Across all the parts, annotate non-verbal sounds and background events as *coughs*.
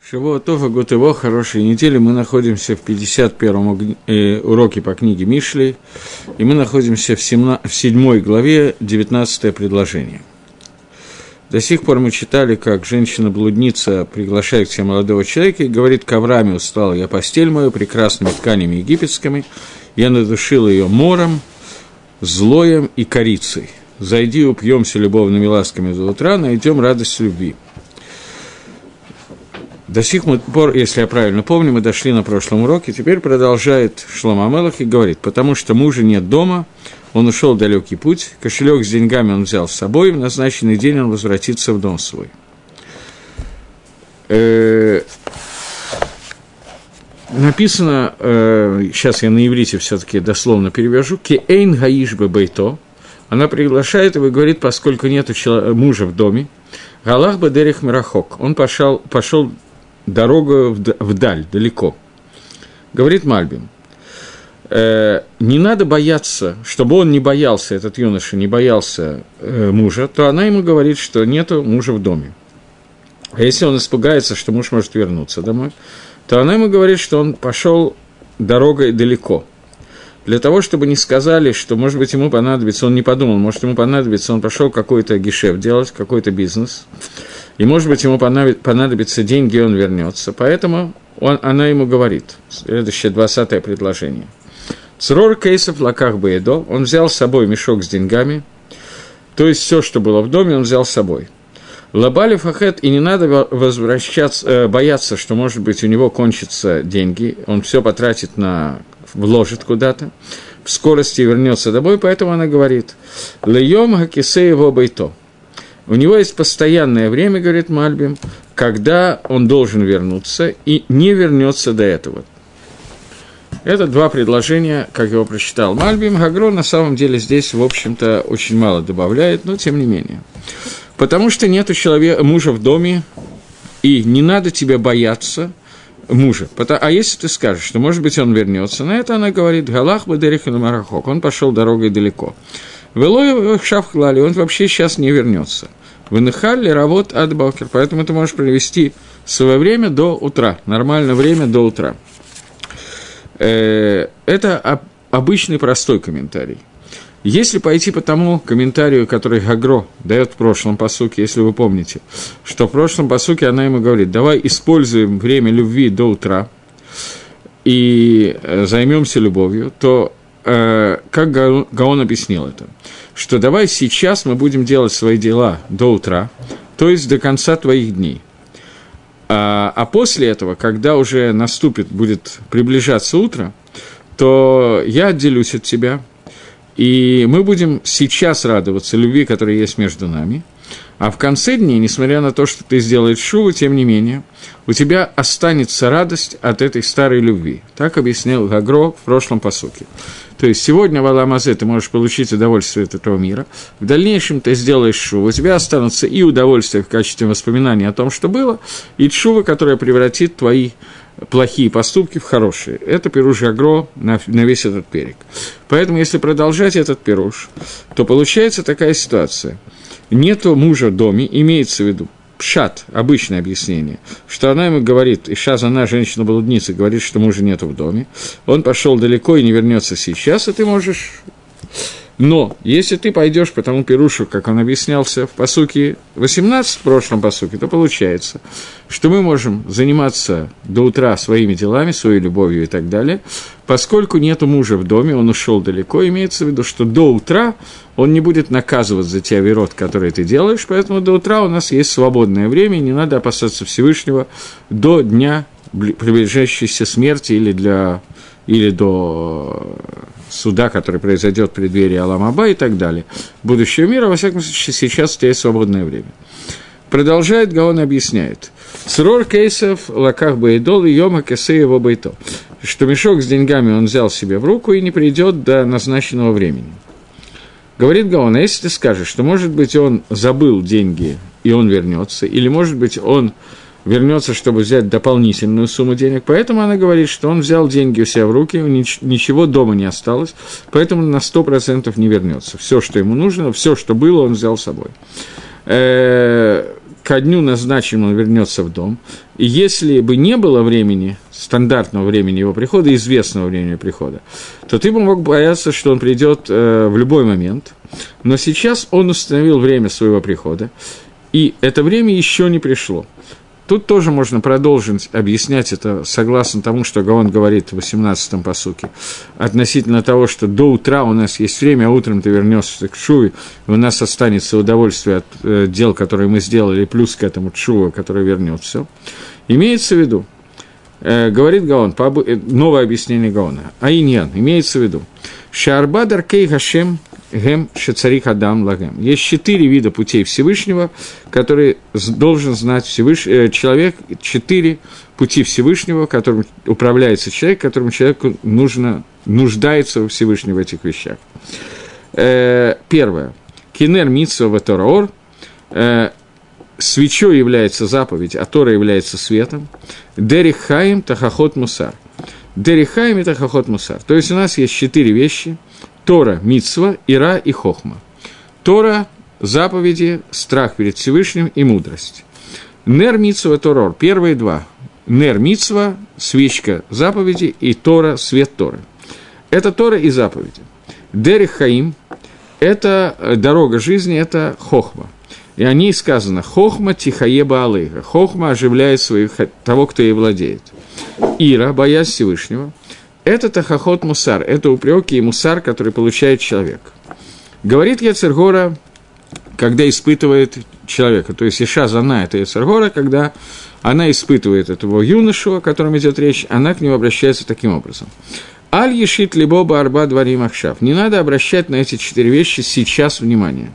Шивотова Гутево, хорошей недели. Мы находимся в 51-м э, уроке по книге Мишли, и мы находимся в, 17, в 7 главе, 19 предложение. До сих пор мы читали, как женщина-блудница приглашает к себе молодого человека и говорит, к Аврааме устала я постель мою прекрасными тканями египетскими, я надушила ее мором, злоем и корицей. Зайди, упьемся любовными ласками до утра, найдем радость любви. До сих пор, если я правильно помню, мы дошли на прошлом уроке, теперь продолжает Шлома Амелах и говорит, потому что мужа нет дома, он ушел далекий путь, кошелек с деньгами он взял с собой, в назначенный день он возвратится в дом свой. Э, написано, э, сейчас я на иврите все-таки дословно перевяжу, «Кеэйн гаиш бейто», она приглашает его и говорит, поскольку нет мужа в доме, Галах Бадерих Мирахок, он пошел, пошел дорога вдаль, далеко. Говорит Мальбим, э, не надо бояться, чтобы он не боялся, этот юноша не боялся э, мужа, то она ему говорит, что нету мужа в доме. А если он испугается, что муж может вернуться домой, то она ему говорит, что он пошел дорогой далеко. Для того, чтобы не сказали, что, может быть, ему понадобится, он не подумал, может, ему понадобится, он пошел какой-то гешеф делать, какой-то бизнес, и, может быть, ему понадобятся деньги, и он вернется. Поэтому он, она ему говорит, следующее, 20 предложение. Црор кейсов лаках бейдо, он взял с собой мешок с деньгами, то есть все, что было в доме, он взял с собой. Лабали фахет, и не надо возвращаться, э, бояться, что, может быть, у него кончатся деньги, он все потратит на, вложит куда-то, в скорости вернется домой, поэтому она говорит, льем хакисе его бейто, у него есть постоянное время, говорит Мальбим, когда он должен вернуться и не вернется до этого. Это два предложения, как его прочитал Мальбим. Гагро на самом деле здесь, в общем-то, очень мало добавляет, но тем не менее. Потому что нет человека, мужа в доме, и не надо тебе бояться мужа. А если ты скажешь, что, может быть, он вернется, на это она говорит, Галах Бадерих Марахок, он пошел дорогой далеко. Велой Шавхлали, он вообще сейчас не вернется. Выныхали работ от Бокер, поэтому ты можешь провести свое время до утра, нормальное время до утра. Э, это обычный простой комментарий. Если пойти по тому комментарию, который Гагро дает в прошлом посуке, если вы помните, что в прошлом посуке она ему говорит, давай используем время любви до утра и э, займемся любовью, то э, как Гаон объяснил это? Что давай сейчас мы будем делать свои дела до утра, то есть до конца твоих дней. А, а после этого, когда уже наступит, будет приближаться утро, то я отделюсь от тебя, и мы будем сейчас радоваться любви, которая есть между нами – а в конце дней, несмотря на то, что ты сделаешь шуву, тем не менее, у тебя останется радость от этой старой любви. Так объяснял Гагро в прошлом посуке. То есть сегодня в Аламазе ты можешь получить удовольствие от этого мира, в дальнейшем ты сделаешь шуву, у тебя останутся и удовольствие в качестве воспоминания о том, что было, и шува, которая превратит твои плохие поступки в хорошие. Это пируш Гагро на, на весь этот перек. Поэтому, если продолжать этот пируш, то получается такая ситуация – нету мужа в доме, имеется в виду, пшат, обычное объяснение, что она ему говорит, и сейчас она, женщина-блудница, говорит, что мужа нету в доме, он пошел далеко и не вернется сейчас, и ты можешь но если ты пойдешь по тому пирушу, как он объяснялся в посуке 18, в прошлом посуке, то получается, что мы можем заниматься до утра своими делами, своей любовью и так далее, поскольку нету мужа в доме, он ушел далеко, имеется в виду, что до утра он не будет наказывать за те верот, которые ты делаешь, поэтому до утра у нас есть свободное время, не надо опасаться Всевышнего до дня приближающейся смерти или, для, или до суда, который произойдет в преддверии Аламаба и так далее, будущего мира, во всяком случае, сейчас у тебя есть свободное время. Продолжает Гаон объясняет. Срор кейсов лаках бейдол и йома кесе его бейто. Что мешок с деньгами он взял себе в руку и не придет до назначенного времени. Говорит Гаон, а если ты скажешь, что, может быть, он забыл деньги, и он вернется, или, может быть, он вернется, чтобы взять дополнительную сумму денег. Поэтому она говорит, что он взял деньги у себя в руки, ничего дома не осталось, поэтому на 100% не вернется. Все, что ему нужно, все, что было, он взял с собой. Э, ко дню назначенному вернется в дом. И если бы не было времени, стандартного времени его прихода, известного времени прихода, то ты бы мог бояться, что он придет э, в любой момент. Но сейчас он установил время своего прихода, и это время еще не пришло. Тут тоже можно продолжить объяснять это согласно тому, что Гаон говорит в 18-м посуке, относительно того, что до утра у нас есть время, а утром ты вернешься к Шуве, и у нас останется удовольствие от э, дел, которые мы сделали, плюс к этому Шува, который вернется. Имеется в виду, говорит Гаон, э, новое объяснение Гаона, Аиньян, имеется в виду, Шарба Даркей Гашем Гем Шецарих Адам Лагем. Есть четыре вида путей Всевышнего, которые должен знать Всевыш... Э, человек, четыре пути Всевышнего, которым управляется человек, которому человеку нужно, нуждается во Всевышнем в этих вещах. Э, первое. Кинер Митсва Ватораор. Э, свечой является заповедь, а Тора является светом. Дерих Хаим Тахахот Мусар. Дерих Хаим и Тахахот Мусар. То есть у нас есть четыре вещи – Тора – Мицва, Ира и Хохма. Тора – заповеди, страх перед Всевышним и мудрость. Нер Мицва Торор – первые два. Нер Мицва – свечка заповеди, и Тора – свет Торы. Это Тора и заповеди. Дерих Хаим – это дорога жизни, это Хохма. И о ней сказано «Хохма тихаеба алейха». Хохма оживляет своих, того, кто ей владеет. Ира, боясь Всевышнего – это тахахот мусар, это упреки и мусар, который получает человек. Говорит Яцергора, когда испытывает человека. То есть Иша Зана – это Яцергора, когда она испытывает этого юношу, о котором идет речь, она к нему обращается таким образом. Аль ешит либо арба дворим ахшав. Не надо обращать на эти четыре вещи сейчас внимание.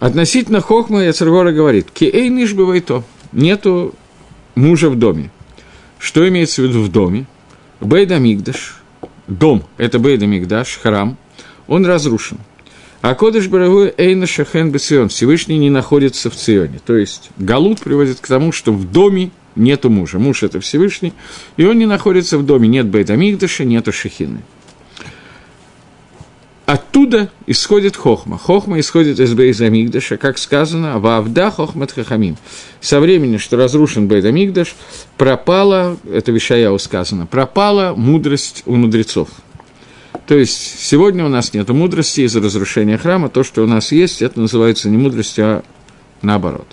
Относительно Хохма Яцергора говорит, киэй бывает то, нету мужа в доме. Что имеется в виду в доме? Бейда Мигдаш, дом, это Бейда Мигдаш, храм, он разрушен. А Кодыш Барагу Эйна Шахен Бесион, Всевышний не находится в Ционе. То есть Галут приводит к тому, что в доме нету мужа. Муж – это Всевышний, и он не находится в доме. Нет Бейда Мигдаша, нету Шахины. Оттуда исходит хохма. Хохма исходит из Бейза Мигдаша, как сказано, «Вавда хохмат хахамим». Со времени, что разрушен Бейза Мигдаш, пропала, это Вишаяу сказано, пропала мудрость у мудрецов. То есть, сегодня у нас нет мудрости из-за разрушения храма. То, что у нас есть, это называется не мудростью, а наоборот.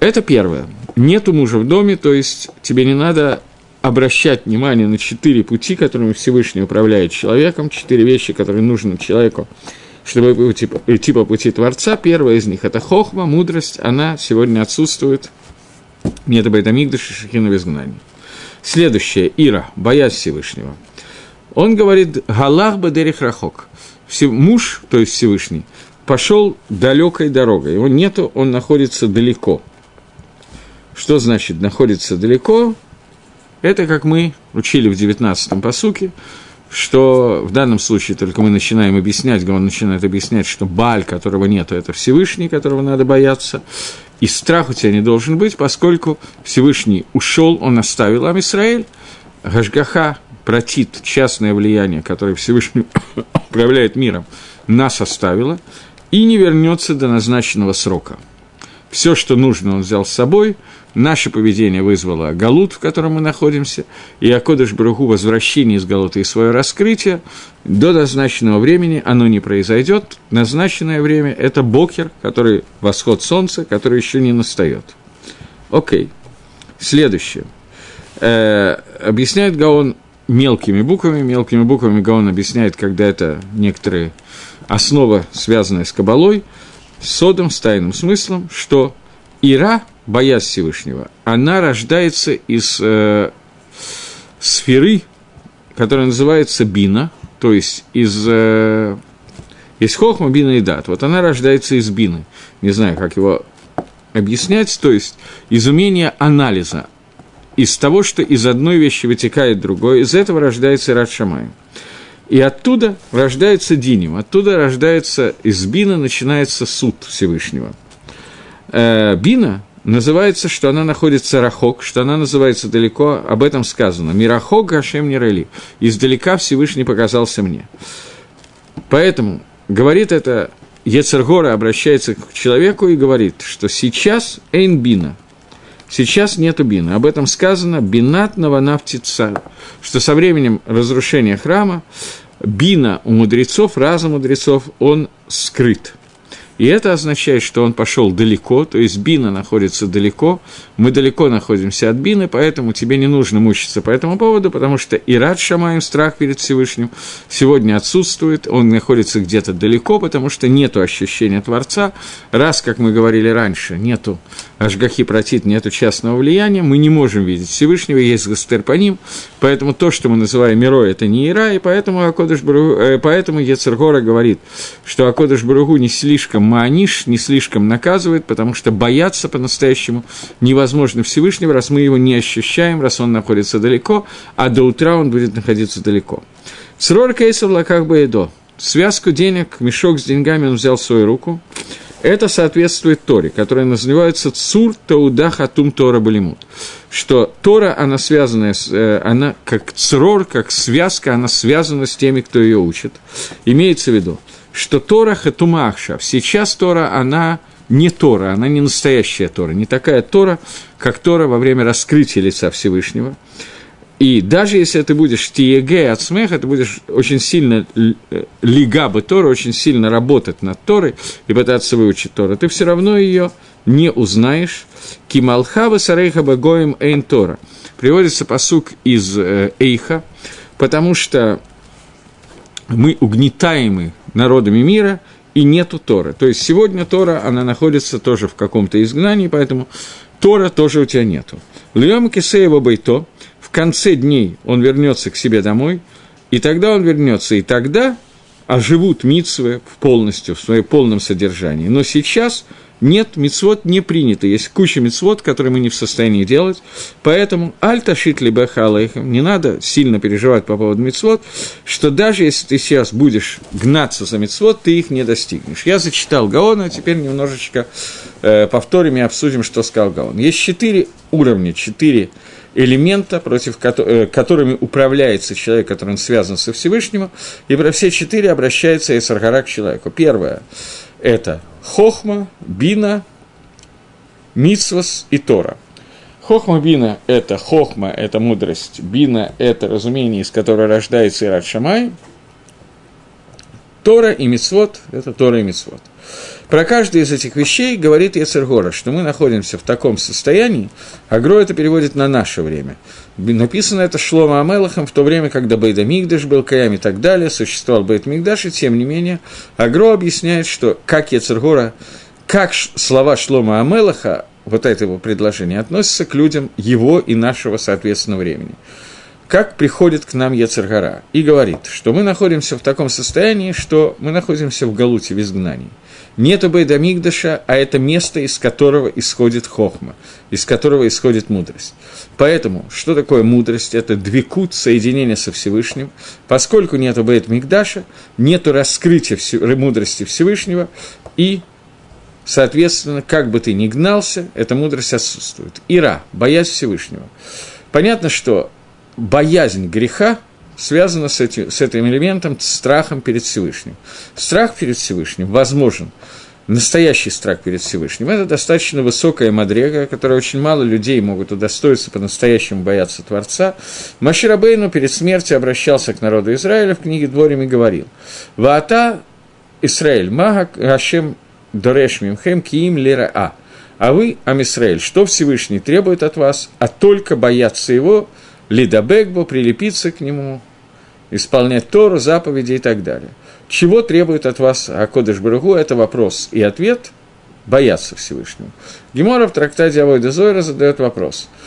Это первое. Нету мужа в доме, то есть тебе не надо обращать внимание на четыре пути, которыми Всевышний управляет человеком, четыре вещи, которые нужны человеку, чтобы идти, идти по пути Творца. Первая из них – это хохма, мудрость, она сегодня отсутствует. Нет Байтамигдыша, Шахина в изгнании. Следующее – Ира, боязнь Всевышнего. Он говорит «Галах бадерих рахок». Муж, то есть Всевышний, пошел далекой дорогой. Его нету, он находится далеко. Что значит находится далеко? Это, как мы учили в 19-м посуке, что в данном случае только мы начинаем объяснять, он начинает объяснять, что Баль, которого нету, это Всевышний, которого надо бояться, и страх у тебя не должен быть, поскольку Всевышний ушел, он оставил Амисраэль, Гашгаха, протит, частное влияние, которое Всевышний *coughs* управляет миром, нас оставило, и не вернется до назначенного срока. Все, что нужно, он взял с собой – Наше поведение вызвало Галут, в котором мы находимся, и Акодыш Браху возвращение из Галута и свое раскрытие. До назначенного времени оно не произойдет. Назначенное время – это Бокер, который восход солнца, который еще не настает. Окей. Следующее. Э, объясняет Гаон мелкими буквами. Мелкими буквами Гаон объясняет, когда это некоторые основа, связанная с Кабалой, с содом, с тайным смыслом, что Ира – боязнь Всевышнего, она рождается из э, сферы, которая называется бина, то есть из, э, из хохма, бина и дат. Вот она рождается из бины. Не знаю, как его объяснять, то есть из умения анализа, из того, что из одной вещи вытекает другое, из этого рождается Рад Шамай. И оттуда рождается Диним, оттуда рождается, из Бина начинается суд Всевышнего. Э, бина называется, что она находится рахок, что она называется далеко, об этом сказано. Мирахок Гашем Нерели. Издалека Всевышний показался мне. Поэтому говорит это Ецергора обращается к человеку и говорит, что сейчас эйн бина, сейчас нету бина. Об этом сказано бинат наванафтица, что со временем разрушения храма бина у мудрецов, разум мудрецов, он скрыт – и это означает, что он пошел далеко, то есть Бина находится далеко, мы далеко находимся от Бины, поэтому тебе не нужно мучиться по этому поводу, потому что и рад Шамаем, страх перед Всевышним, сегодня отсутствует, он находится где-то далеко, потому что нет ощущения Творца, раз, как мы говорили раньше, нету Ашгахи протит, нету частного влияния, мы не можем видеть Всевышнего, есть Гастерпаним, поэтому то, что мы называем мирой, это не Ира, и поэтому, Акодыш Бару, э, поэтому Ецергора говорит, что Акодыш Баругу не слишком Мааниш не слишком наказывает, потому что бояться по-настоящему невозможно Всевышнего, раз мы его не ощущаем, раз он находится далеко, а до утра он будет находиться далеко. Срор кейсов лаках баедо. Связку денег, мешок с деньгами он взял в свою руку. Это соответствует Торе, которая называется Цур Тауда Хатум Тора Балимут. Что Тора, она связана, с, э, она как црор, как связка, она связана с теми, кто ее учит. Имеется в виду, что Тора Хатумахша, сейчас Тора, она не Тора, она не настоящая Тора, не такая Тора, как Тора во время раскрытия лица Всевышнего. И даже если ты будешь тиеге от смеха, ты будешь очень сильно лига бы Тора, очень сильно работать над Торой и пытаться выучить Тору, ты все равно ее не узнаешь. Кималхава сарейха багоем эйн Тора. Приводится посук из э, Эйха, потому что мы угнетаемы народами мира, и нету Торы. То есть сегодня Тора, она находится тоже в каком-то изгнании, поэтому Тора тоже у тебя нету. Льем Кисеева Байто, в конце дней он вернется к себе домой, и тогда он вернется, и тогда оживут митсвы полностью, в своем полном содержании. Но сейчас нет, мицвод не принято. Есть куча мицвод, которые мы не в состоянии делать. Поэтому альта шитли бахалайхам, не надо сильно переживать по поводу мицвод, что даже если ты сейчас будешь гнаться за мицвод, ты их не достигнешь. Я зачитал Гаона, теперь немножечко э, повторим и обсудим, что сказал Гаон. Есть четыре уровня, четыре элемента, против э, которыми управляется человек, который он связан со Всевышним, и про все четыре обращается Эсаргара к человеку. Первое – это Хохма, Бина, Мицвас и Тора. Хохма Бина – это хохма, это мудрость. Бина – это разумение, из которого рождается Ират Шамай. Тора и Мицвод – это Тора и Мицвод. Про каждую из этих вещей говорит Ецергора, что мы находимся в таком состоянии, Агро это переводит на наше время. Написано это Шлома Амелахом в то время, когда Бейда Мигдаш был, Каям и так далее, существовал Бейт Мигдаш, и тем не менее Агро объясняет, что как Ецергора, как слова Шлома Амелаха, вот это его предложение, относятся к людям его и нашего, соответственно, времени как приходит к нам Ецергара и говорит, что мы находимся в таком состоянии, что мы находимся в Галуте, в изгнании. Нету Бейдамигдаша, а это место, из которого исходит хохма, из которого исходит мудрость. Поэтому, что такое мудрость? Это двикут, соединение со Всевышним. Поскольку нету Бейдамигдаша, нету раскрытия мудрости Всевышнего, и, соответственно, как бы ты ни гнался, эта мудрость отсутствует. Ира, боязнь Всевышнего. Понятно, что боязнь греха – связано с этим, с этим элементом, страхом перед Всевышним. Страх перед Всевышним возможен, настоящий страх перед Всевышним. Это достаточно высокая мадрега, которой очень мало людей могут удостоиться по-настоящему бояться Творца. Маширабейну перед смертью обращался к народу Израиля в книге Дворим и говорил, «Ваата Исраиль, мага Гашем Дореш Мимхем Киим Лера А». А вы, Амисраэль, что Всевышний требует от вас, а только бояться его – лидабекбо, прилепиться к нему, исполнять Тору, заповеди и так далее. Чего требует от вас Акодыш Баругу? Это вопрос и ответ – бояться Всевышнего. Гемора в трактате Авойда Зойра задает вопрос –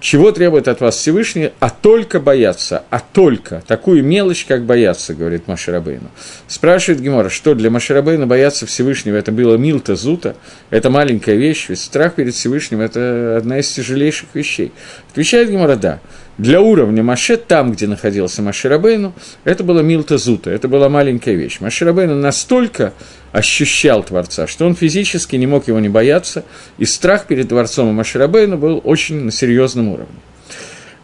чего требует от вас Всевышний, а только бояться, а только. Такую мелочь, как бояться, говорит Маширабейну. Спрашивает Гемора, что для Маширабейна бояться Всевышнего, это было милта зута, это маленькая вещь, ведь страх перед Всевышним – это одна из тяжелейших вещей. Отвечает Гемора, да, для уровня Маше, там, где находился Маширабейну, это было милта зута, это была маленькая вещь. Маширабейну настолько ощущал Творца, что он физически не мог его не бояться, и страх перед Творцом и Маширабейну был очень на серьезном уровне.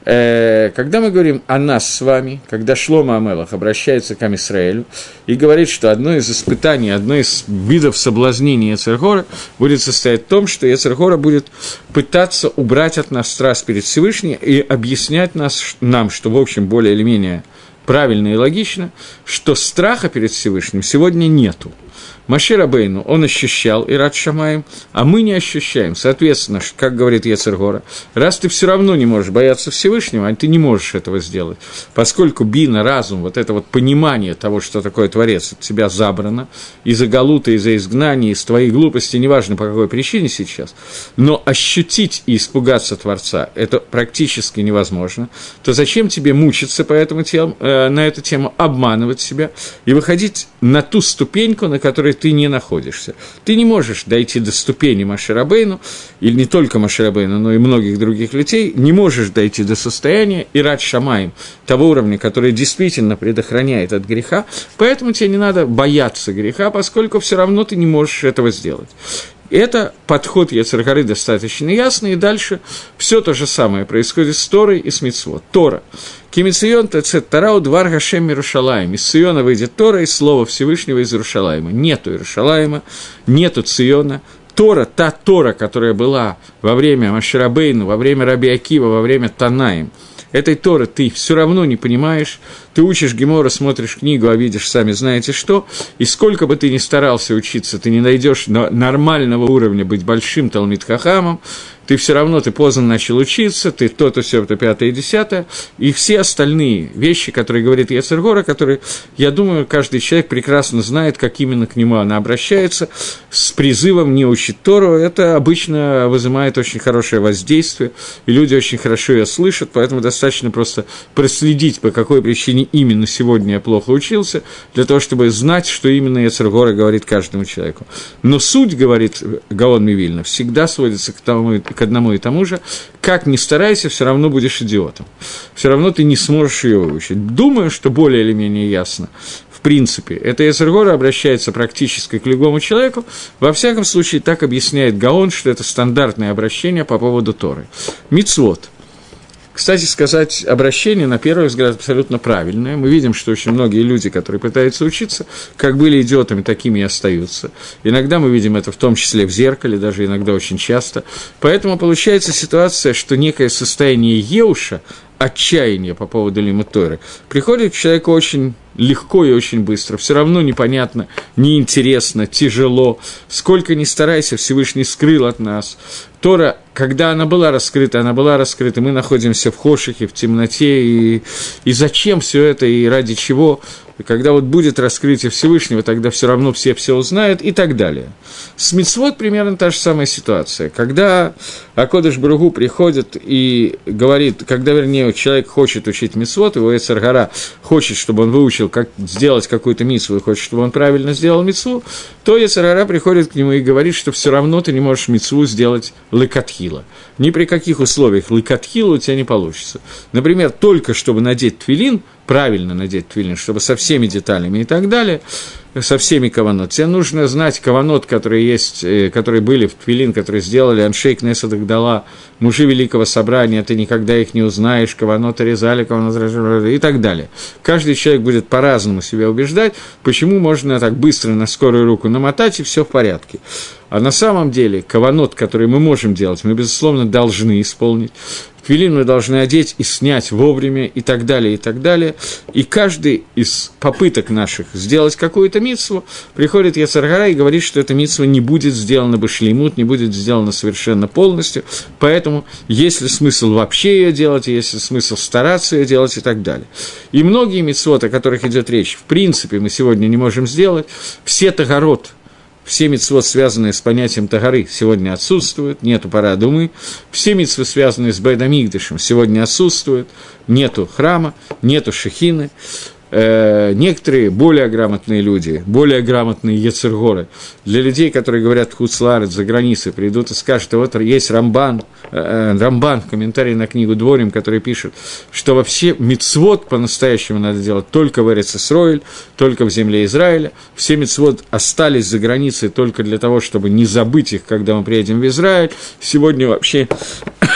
Э, когда мы говорим о нас с вами, когда Шлома Амелах обращается к Амисраэлю и говорит, что одно из испытаний, одно из видов соблазнения Ецергора будет состоять в том, что Ецергора будет пытаться убрать от нас страсть перед Всевышним и объяснять нас, нам, что, в общем, более или менее правильно и логично, что страха перед Всевышним сегодня нету – Машир Абейну, он ощущал Ират Шамаем, а мы не ощущаем. Соответственно, как говорит Ецергора, раз ты все равно не можешь бояться Всевышнего, а ты не можешь этого сделать, поскольку бина, разум, вот это вот понимание того, что такое Творец, от тебя забрано, из-за галута, из-за изгнания, из твоей глупости, неважно по какой причине сейчас, но ощутить и испугаться Творца – это практически невозможно, то зачем тебе мучиться по этому тем, э, на эту тему, обманывать себя и выходить на ту ступеньку, на которой ты не находишься. Ты не можешь дойти до ступени Маширабейну, или не только Маширабейну, но и многих других людей, не можешь дойти до состояния Ират Шамаем, того уровня, который действительно предохраняет от греха, поэтому тебе не надо бояться греха, поскольку все равно ты не можешь этого сделать. Это подход Яцергары достаточно ясный, и дальше все то же самое происходит с Торой и с Митцвот. Тора. Кимицион тецет тарау двар Гашем Иерушалаем. Из Сиона выйдет Тора и Слово Всевышнего из Иерушалаема. Нету Иерушалаема, нету Циона, Тора, та Тора, которая была во время Маширабейну, во время Раби Акива, во время Танаем, этой Торы ты все равно не понимаешь, ты учишь Гемора, смотришь книгу, а видишь сами знаете что, и сколько бы ты ни старался учиться, ты не найдешь нормального уровня быть большим Талмитхахамом, ты все равно, ты поздно начал учиться, ты то-то, все то пятое, десятое, и все остальные вещи, которые говорит Яцергора, которые, я думаю, каждый человек прекрасно знает, как именно к нему она обращается, с призывом не учить Тору, это обычно вызывает очень хорошее воздействие, и люди очень хорошо ее слышат, поэтому достаточно просто проследить, по какой причине именно сегодня я плохо учился, для того, чтобы знать, что именно Яцергора говорит каждому человеку. Но суть, говорит Гаон Мивильна, всегда сводится к тому, к одному и тому же, как ни старайся, все равно будешь идиотом. Все равно ты не сможешь ее выучить. Думаю, что более или менее ясно. В принципе, это Эзергора обращается практически к любому человеку. Во всяком случае, так объясняет Гаон, что это стандартное обращение по поводу Торы. Мицвод – кстати сказать, обращение, на первый взгляд, абсолютно правильное. Мы видим, что очень многие люди, которые пытаются учиться, как были идиотами, такими и остаются. Иногда мы видим это в том числе в зеркале, даже иногда очень часто. Поэтому получается ситуация, что некое состояние Еуша, отчаяние по поводу Лимуторы, приходит к человеку очень легко и очень быстро. Все равно непонятно, неинтересно, тяжело. Сколько ни старайся, Всевышний скрыл от нас. Тора, когда она была раскрыта, она была раскрыта, мы находимся в хошихе, в темноте, и, и зачем все это, и ради чего – и когда вот будет раскрытие Всевышнего, тогда все равно все все узнают и так далее. С Мицвод примерно та же самая ситуация. Когда Акодыш Бругу приходит и говорит, когда, вернее, человек хочет учить Мицвод, его Эцергара хочет, чтобы он выучил, как сделать какую-то мицву, и хочет, чтобы он правильно сделал мицву, то Эцергара приходит к нему и говорит, что все равно ты не можешь мицву сделать лыкатхила. Ни при каких условиях лыкатхила у тебя не получится. Например, только чтобы надеть твилин – правильно надеть твилин, чтобы со всеми деталями и так далее, со всеми каванот. Тебе нужно знать каванот, которые есть, э, которые были в твилин, которые сделали Аншейк Неса дала мужи Великого Собрания, ты никогда их не узнаешь, каванот резали, каванот и так далее. Каждый человек будет по-разному себя убеждать, почему можно так быстро на скорую руку намотать, и все в порядке. А на самом деле, каванот, который мы можем делать, мы, безусловно, должны исполнить. Твилин мы должны одеть и снять вовремя, и так далее, и так далее. И каждый из попыток наших сделать какую-то митсву приходит Яцаргара и говорит, что эта митсва не будет сделана бы шлеймут, не будет сделана совершенно полностью. Поэтому есть ли смысл вообще ее делать, есть ли смысл стараться ее делать и так далее. И многие митсвоты, о которых идет речь, в принципе, мы сегодня не можем сделать. Все тагород – все митцвот, связанные с понятием Тагары, сегодня отсутствуют, нету парадумы. Все митцвы, связанные с Байдамигдышем, сегодня отсутствуют, нету храма, нету шехины. Э, некоторые более грамотные люди, более грамотные яцергоры, для людей, которые говорят хуцларец за границей, придут и скажут, вот есть Рамбан, э, Рамбан, комментарий на книгу Дворим, который пишет, что вообще мицвод по-настоящему надо делать только в Эрицесроиль, только в земле Израиля, все мицвод остались за границей только для того, чтобы не забыть их, когда мы приедем в Израиль, сегодня вообще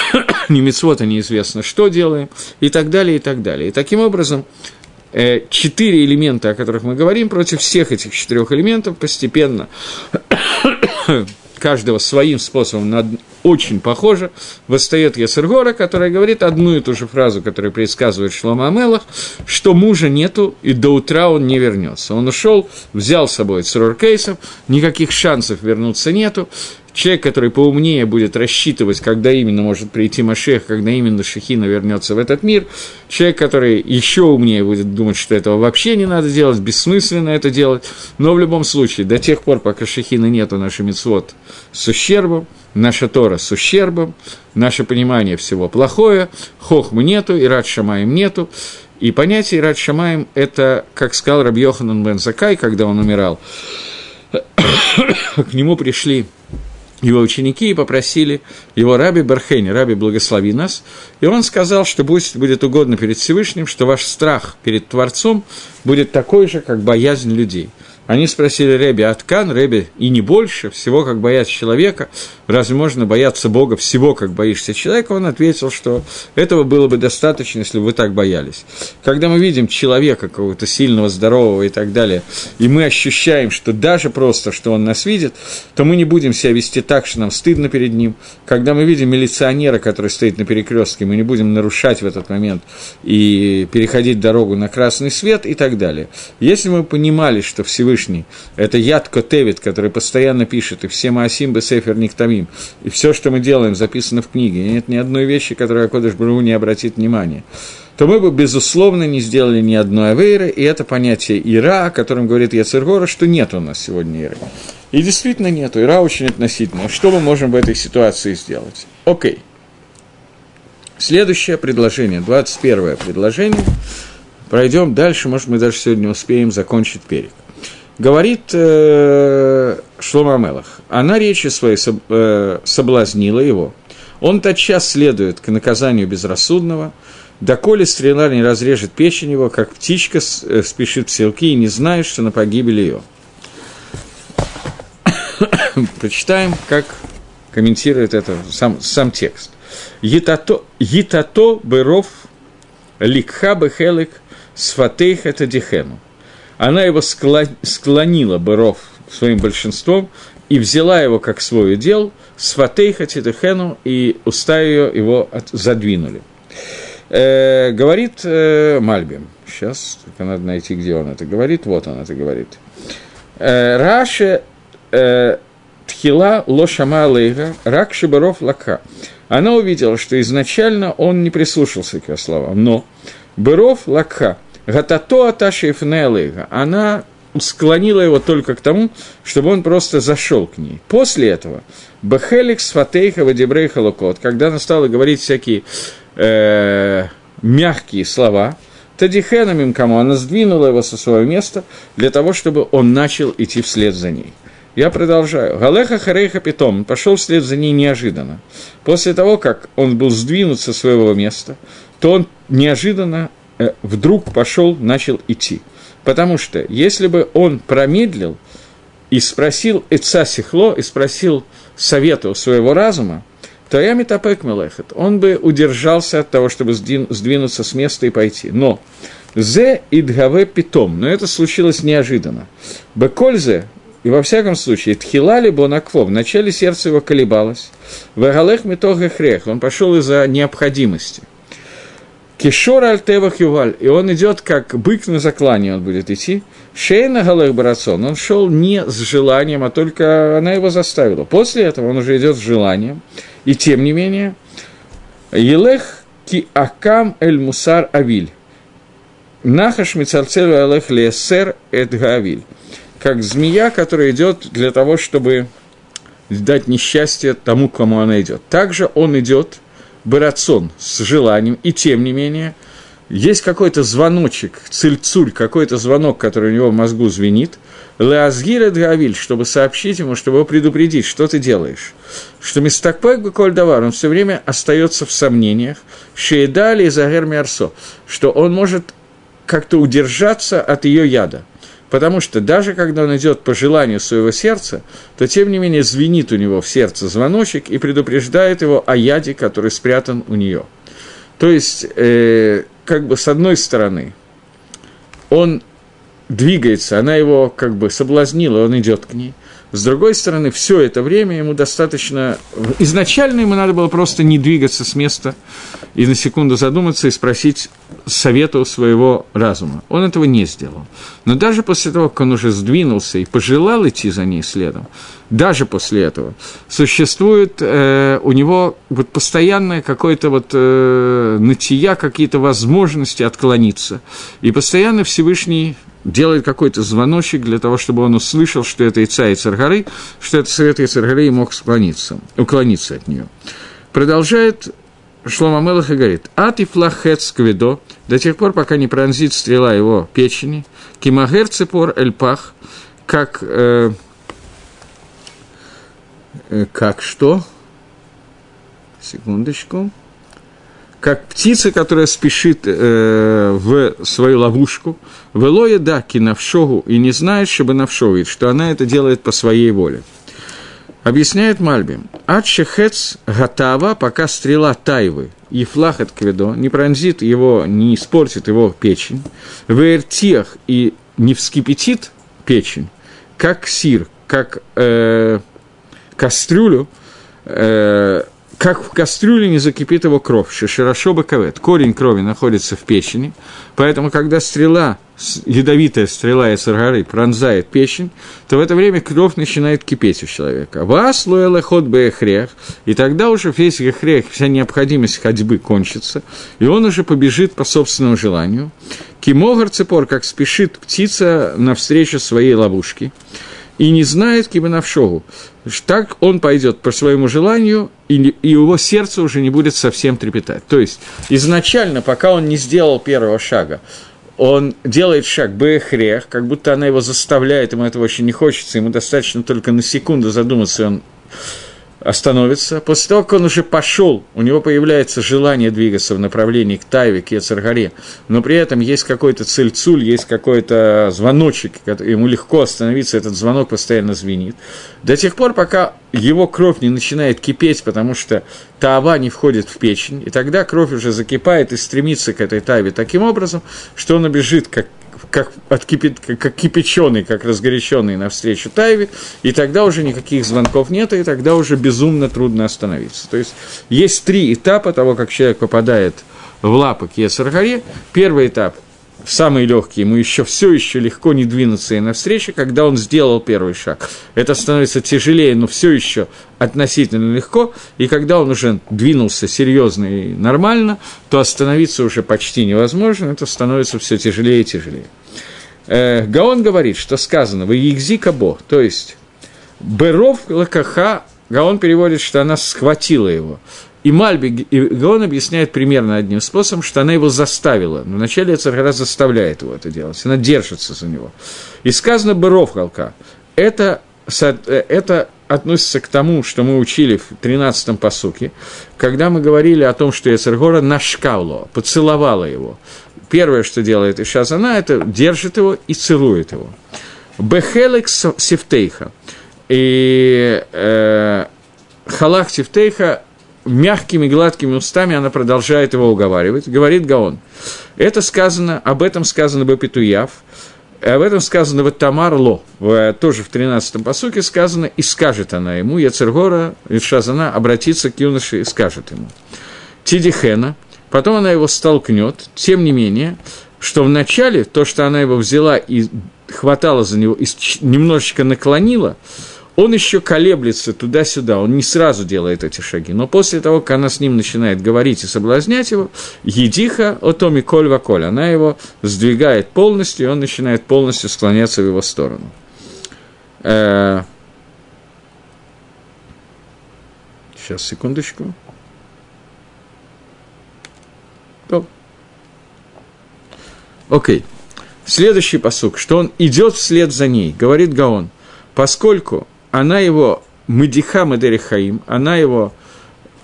*coughs* не мецвота неизвестно, что делаем, и так далее, и так далее. И таким образом, э, четыре элемента, о которых мы говорим, против всех этих четырех элементов постепенно. *coughs* Каждого своим способом над, очень похоже, восстает Ясергора, которая говорит одну и ту же фразу, которую предсказывает Шлома Амелах, что мужа нету, и до утра он не вернется. Он ушел, взял с собой цурор кейсов, никаких шансов вернуться нету, Человек, который поумнее будет рассчитывать, когда именно может прийти Машех, когда именно Шехина вернется в этот мир. Человек, который еще умнее будет думать, что этого вообще не надо делать, бессмысленно это делать. Но в любом случае, до тех пор, пока Шехина нету, наш мецвод с ущербом, наша Тора с ущербом, наше понимание всего плохое, хохмы нету, и рад Шамаем нету. И понятие Ират Шамаем – это, как сказал Раб Йоханан Бен Закай, когда он умирал, *coughs* к нему пришли его ученики и попросили его раби Бархени, раби благослови нас, и он сказал, что пусть будет угодно перед Всевышним, что ваш страх перед Творцом будет такой же, как боязнь людей – они спросили Рэби Аткан, Рэби, и не больше, всего как бояться человека, разве можно бояться Бога всего, как боишься человека? Он ответил, что этого было бы достаточно, если бы вы так боялись. Когда мы видим человека какого-то сильного, здорового и так далее, и мы ощущаем, что даже просто, что он нас видит, то мы не будем себя вести так, что нам стыдно перед ним. Когда мы видим милиционера, который стоит на перекрестке, мы не будем нарушать в этот момент и переходить дорогу на красный свет и так далее. Если мы понимали, что Всевышний Всевышний. Это Яд Котевит, который постоянно пишет, и все Маасим Бесефер Никтамим. И все, что мы делаем, записано в книге. И нет ни одной вещи, которой Акодыш Бру не обратит внимания то мы бы, безусловно, не сделали ни одной авейры, и это понятие Ира, о котором говорит Яцергора, что нет у нас сегодня Иры. И действительно нету, Ира очень относительно. Что мы можем в этой ситуации сделать? Окей. Следующее предложение, 21 предложение. Пройдем дальше, может, мы даже сегодня успеем закончить перек. Говорит э, Шлома Амелах, она речи своей э, соблазнила его. Он тотчас следует к наказанию безрассудного, доколе стрела не разрежет печень его, как птичка э, спешит в селки и не знает, что на погибель ее. *coughs* Прочитаем, как комментирует это сам, сам текст. Етато, етато быров ликха бехелик сфатейх это дихену она его склонила Быров своим большинством и взяла его как свой удел, сватейха титехену, и уста ее его от, задвинули. Э, говорит э, Мальбим, сейчас только надо найти, где он это говорит, вот он это говорит. Э, Раше э, тхила лошама алейга, рак шибаров лака. Она увидела, что изначально он не прислушался к ее словам, но Быров лакха – Гатато Аташи Фнелыга, она склонила его только к тому, чтобы он просто зашел к ней. После этого Бахеликс Фатейха Вадибрей Холокот, когда она стала говорить всякие э, мягкие слова, Тадихенамим кому она сдвинула его со своего места для того, чтобы он начал идти вслед за ней. Я продолжаю. Галеха Харейха Питом пошел вслед за ней неожиданно. После того, как он был сдвинут со своего места, то он неожиданно вдруг пошел, начал идти. Потому что если бы он промедлил и спросил Эца Сихло, и спросил совета у своего разума, то я метапек мелехет, он бы удержался от того, чтобы сдвинуться с места и пойти. Но зе идгаве питом, но это случилось неожиданно. Бекользе, и во всяком случае, тхилали бонакво, вначале сердце его колебалось, вегалех метога хрех, он пошел из-за необходимости – Кишор альтевах юваль, и он идет как бык на заклане, он будет идти. Шейна галех барацон, он шел не с желанием, а только она его заставила. После этого он уже идет с желанием. И тем не менее, Елех ки акам эль мусар авиль. Нахаш мицарцелю алех лесер эд гавиль. Как змея, которая идет для того, чтобы дать несчастье тому, кому она идет. Также он идет – барацон с желанием, и тем не менее, есть какой-то звоночек, цильцуль, какой-то звонок, который у него в мозгу звенит, Леазгир Гавиль, чтобы сообщить ему, чтобы его предупредить, что ты делаешь. Что Мистакпек Бекольдавар, он все время остается в сомнениях, Шейдали и Загер Миарсо, что он может как-то удержаться от ее яда. Потому что даже когда он идет по желанию своего сердца, то тем не менее звенит у него в сердце звоночек и предупреждает его о яде, который спрятан у нее. То есть, э, как бы с одной стороны, он двигается, она его как бы соблазнила, он идет к ней – с другой стороны, все это время ему достаточно... Изначально ему надо было просто не двигаться с места и на секунду задуматься и спросить совета у своего разума. Он этого не сделал. Но даже после того, как он уже сдвинулся и пожелал идти за ней следом, даже после этого существует э, у него вот постоянное какое-то вот э, нытья, какие-то возможности отклониться. И постоянно Всевышний делает какой-то звоночек для того, чтобы он услышал, что это Ица и Царгары, что это Совет и Царгары и мог склониться, уклониться от нее. Продолжает Шлома Мелах и говорит, «Ати флахет скведо, до тех пор, пока не пронзит стрела его печени, кимагер цепор эльпах, как, э, э, как что? Секундочку как птица, которая спешит э, в свою ловушку, велоя да кинавшогу, и не знает, чтобы навшовит, что она это делает по своей воле. Объясняет Мальби, Ачехец Гатава, пока стрела Тайвы и флаг от Кведо не пронзит его, не испортит его печень, в Эртиях и не вскипятит печень, как сир, как э, кастрюлю, э, как в кастрюле не закипит его кровь, шиширошо баковет. Корень крови находится в печени, поэтому, когда стрела, ядовитая стрела из горы пронзает печень, то в это время кровь начинает кипеть у человека. Вас лоэла ход бэхрех, и тогда уже весь гехрех, вся необходимость ходьбы кончится, и он уже побежит по собственному желанию. Кимогар цепор, как спешит птица навстречу своей ловушке и не знает кибанавшогу. Так он пойдет по своему желанию, и, и его сердце уже не будет совсем трепетать. То есть, изначально, пока он не сделал первого шага, он делает шаг бэхрех, как будто она его заставляет, ему этого очень не хочется, ему достаточно только на секунду задуматься, и он остановится. После того, как он уже пошел, у него появляется желание двигаться в направлении к Тайве, к Ецаргаре, но при этом есть какой-то цельцуль, есть какой-то звоночек, ему легко остановиться, этот звонок постоянно звенит. До тех пор, пока его кровь не начинает кипеть, потому что таава не входит в печень, и тогда кровь уже закипает и стремится к этой таве таким образом, что он бежит как как, откипит, как кипяченый, как разгоряченный навстречу Тайве, и тогда уже никаких звонков нет, и тогда уже безумно трудно остановиться. То есть есть три этапа того, как человек попадает в лапы к Есаргаре. Первый этап самый легкий, ему еще все еще легко не двинуться и навстречу, когда он сделал первый шаг. Это становится тяжелее, но все еще относительно легко, и когда он уже двинулся серьезно и нормально, то остановиться уже почти невозможно, это становится все тяжелее и тяжелее. Э, Гаон говорит, что сказано «Вы егзи кабо», то есть «Беров лакаха», Гаон переводит, что она схватила его. И Мальби, и Гаон объясняет примерно одним способом, что она его заставила. Вначале Царгара заставляет его это делать, она держится за него. И сказано «Беров халка». Это, это относится к тому, что мы учили в 13-м посуке, когда мы говорили о том, что Ецергора нашкауло, поцеловала его первое, что делает она, это держит его и целует его. Бехелекс сифтейха. И э, халах сифтейха мягкими гладкими устами она продолжает его уговаривать. Говорит Гаон. Это сказано, об этом сказано Бапитуяв, об этом сказано в Тамар Ло, в, тоже в 13-м посуке сказано, и скажет она ему, Яцергора, Шазана, обратится к юноше и скажет ему. Тидихена – потом она его столкнет, тем не менее, что вначале то, что она его взяла и хватала за него, и немножечко наклонила, он еще колеблется туда-сюда, он не сразу делает эти шаги. Но после того, как она с ним начинает говорить и соблазнять его, едиха отоми коль ваколь, она его сдвигает полностью, и он начинает полностью склоняться в его сторону. Э, сейчас, секундочку. То. Окей. Следующий посук, что он идет вслед за ней, говорит Гаон, поскольку она его Медиха Мадерихаим, она его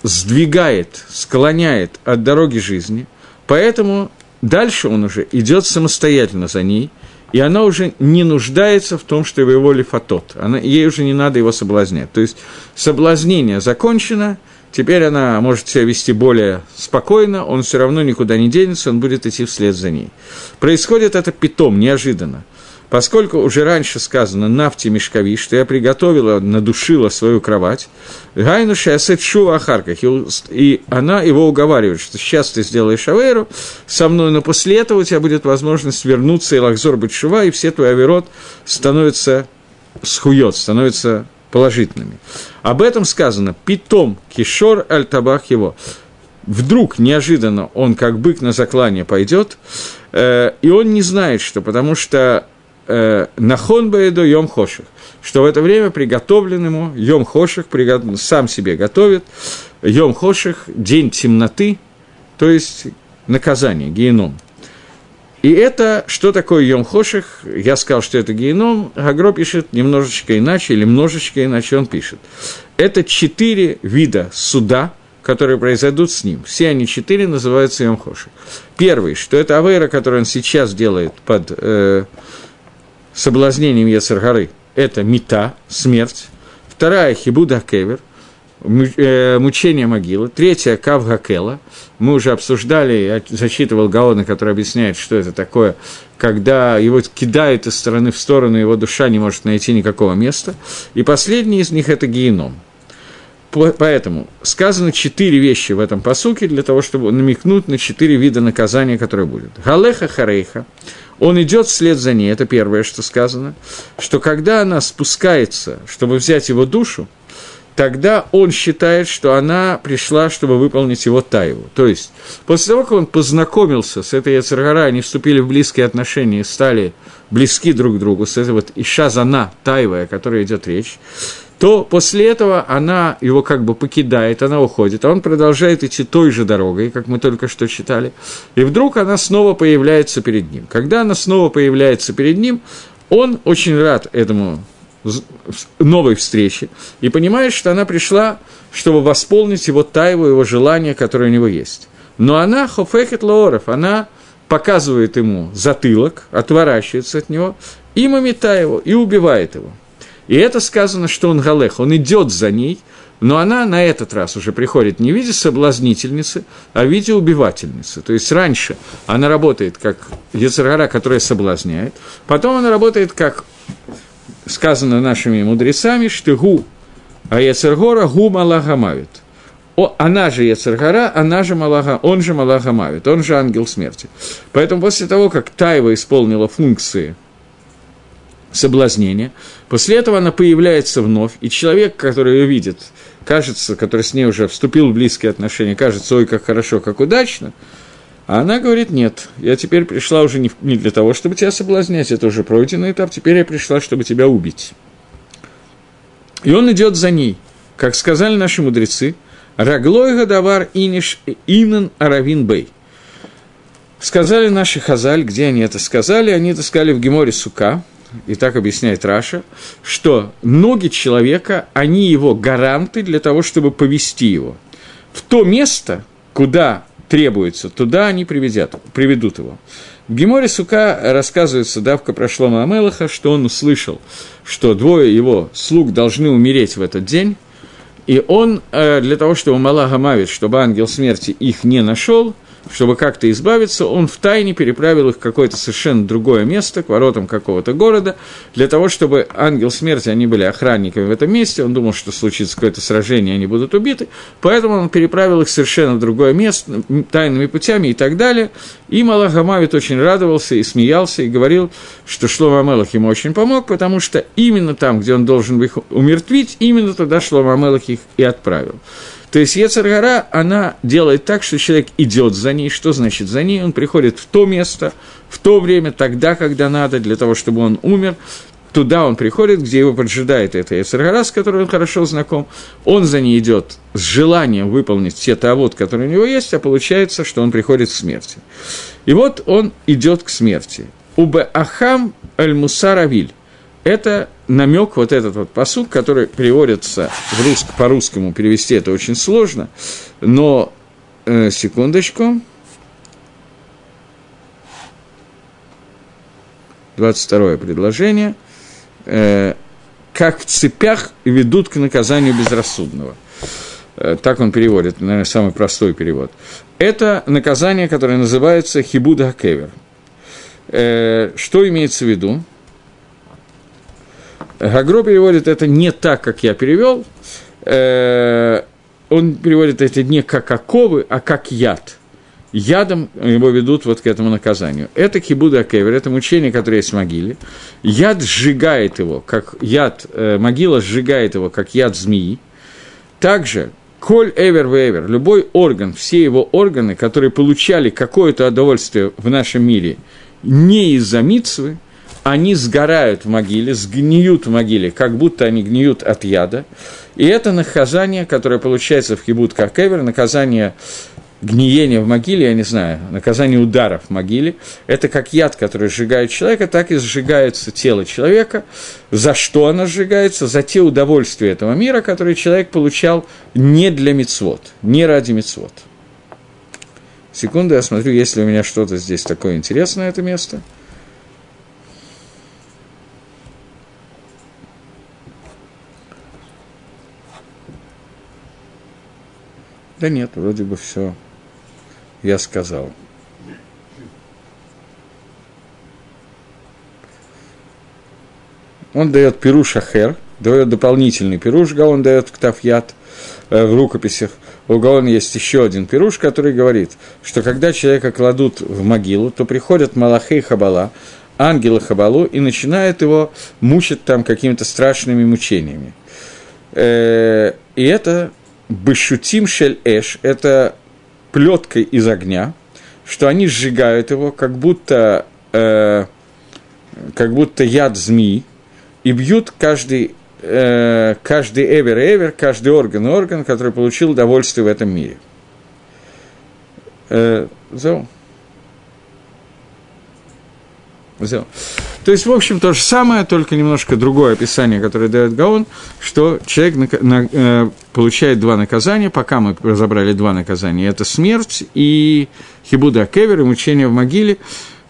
сдвигает, склоняет от дороги жизни, поэтому дальше он уже идет самостоятельно за ней и она уже не нуждается в том, что его лифатот. Она, ей уже не надо его соблазнять. То есть соблазнение закончено, теперь она может себя вести более спокойно, он все равно никуда не денется, он будет идти вслед за ней. Происходит это питом, неожиданно. Поскольку уже раньше сказано «нафти мешкови», что я приготовила, надушила свою кровать, Гайну шеасет шу ахарках, и она его уговаривает, что сейчас ты сделаешь авейру со мной, но после этого у тебя будет возможность вернуться и лахзор быть шува, и все твои аверот становятся схует, становятся положительными. Об этом сказано «питом кишор аль табах его». Вдруг, неожиданно, он как бык на заклание пойдет, э, и он не знает, что, потому что нахон баэдо йом хоших, что в это время приготовлен ему йом хоших, сам себе готовит, йом хоших, день темноты, то есть наказание, геном. И это, что такое Йом Хоших, я сказал, что это геном, Агро пишет немножечко иначе, или немножечко иначе он пишет. Это четыре вида суда, которые произойдут с ним. Все они четыре называются Йом Хоших. Первый, что это Авейра, который он сейчас делает под э, соблазнением Ецаргары – это мета, смерть. Вторая – хибуда кевер, э, мучение могилы. Третья – кавгакела. Мы уже обсуждали, я зачитывал Гаона, который объясняет, что это такое, когда его кидают из стороны в сторону, его душа не может найти никакого места. И последний из них – это геном. Поэтому сказано четыре вещи в этом посуке для того, чтобы намекнуть на четыре вида наказания, которые будут. Галеха харейха – он идет вслед за ней, это первое, что сказано, что когда она спускается, чтобы взять его душу, тогда он считает, что она пришла, чтобы выполнить его тайву. То есть, после того, как он познакомился с этой Яцергара, они вступили в близкие отношения и стали близки друг к другу, с этой вот Ишазана, тайвой, о которой идет речь, то после этого она его как бы покидает, она уходит, а он продолжает идти той же дорогой, как мы только что читали, и вдруг она снова появляется перед ним. Когда она снова появляется перед ним, он очень рад этому новой встрече и понимает, что она пришла, чтобы восполнить его тайву, его желание, которое у него есть. Но она, хофехет лооров, она показывает ему затылок, отворачивается от него, и мамита его, и убивает его – и это сказано, что он галех, он идет за ней, но она на этот раз уже приходит не в виде соблазнительницы, а в виде убивательницы. То есть раньше она работает как Ецаргара, которая соблазняет, потом она работает как сказано нашими мудрецами, что гу, а Ецаргора гу малагамавит. О, она же Ецаргара, она же Малага, он же Малагамавит, он же ангел смерти. Поэтому после того, как Таева исполнила функции соблазнения, После этого она появляется вновь, и человек, который ее видит, кажется, который с ней уже вступил в близкие отношения, кажется, ой, как хорошо, как удачно, а она говорит, нет, я теперь пришла уже не для того, чтобы тебя соблазнять, это уже пройденный этап, теперь я пришла, чтобы тебя убить. И он идет за ней, как сказали наши мудрецы, «Раглой гадавар иниш инан аравин бей». Сказали наши хазаль, где они это сказали, они это сказали в Геморе Сука, и так объясняет Раша, что ноги человека, они его гаранты для того, чтобы повести его. В то место, куда требуется, туда они приведят, приведут его. В Геморе Сука рассказывается, давка прошло Амелаха, что он услышал, что двое его слуг должны умереть в этот день, и он э, для того, чтобы Малага Мавит, чтобы ангел смерти их не нашел, чтобы как-то избавиться, он втайне переправил их в какое-то совершенно другое место, к воротам какого-то города, для того, чтобы ангел смерти, они были охранниками в этом месте, он думал, что случится какое-то сражение, они будут убиты, поэтому он переправил их совершенно в другое место, тайными путями и так далее. И Малах Амавит очень радовался и смеялся, и говорил, что Шлома Амелах ему очень помог, потому что именно там, где он должен их умертвить, именно туда Шлома Амелах их и отправил. То есть Ецаргара, она делает так, что человек идет за ней. Что значит за ней? Он приходит в то место, в то время, тогда, когда надо, для того, чтобы он умер. Туда он приходит, где его поджидает эта Ецаргара, с которой он хорошо знаком. Он за ней идет с желанием выполнить те тавод, которые у него есть, а получается, что он приходит к смерти. И вот он идет к смерти. Убе Ахам Эль-Мусаравиль. Это намек, вот этот вот посуд, который переводится в руск, по-русскому, перевести это очень сложно, но, э, секундочку, 22 предложение, э, как в цепях ведут к наказанию безрассудного. Э, так он переводит, наверное, самый простой перевод. Это наказание, которое называется хибуда кевер. Э, что имеется в виду? Гагро переводит это не так, как я перевел. Э, он переводит это не как оковы, а как яд. Ядом его ведут вот к этому наказанию. Это кибуда кевер, это мучение, которое есть в могиле. Яд сжигает его, как яд, э, могила сжигает его, как яд змеи. Также Коль эвер эвер, любой орган, все его органы, которые получали какое-то удовольствие в нашем мире не из-за мицвы, они сгорают в могиле, сгниют в могиле, как будто они гниют от яда. И это наказание, которое получается в Хибут Какевер, наказание гниения в могиле, я не знаю, наказание ударов в могиле, это как яд, который сжигает человека, так и сжигается тело человека. За что оно сжигается? За те удовольствия этого мира, которые человек получал не для мецвод, не ради мецвод. Секунду, я смотрю, есть ли у меня что-то здесь такое интересное, это место – Да нет, вроде бы все я сказал. Он дает пируш ахер, дает дополнительный пируш, он дает ктафьят э, в рукописях. У Гаона есть еще один пируш, который говорит, что когда человека кладут в могилу, то приходят Малахей Хабала, ангелы Хабалу, и начинают его мучить там какими-то страшными мучениями. Э, и это Бешутим шель эш – это плеткой из огня, что они сжигают его, как будто, э, как будто яд змеи, и бьют каждый, э, каждый эвер-эвер, каждый орган-орган, который получил удовольствие в этом мире. Э, То есть, в общем, то же самое, только немножко другое описание, которое дает Гаон, что человек на, на, э, получает два наказания, пока мы разобрали два наказания. Это смерть и хибуда кевер, и мучение в могиле.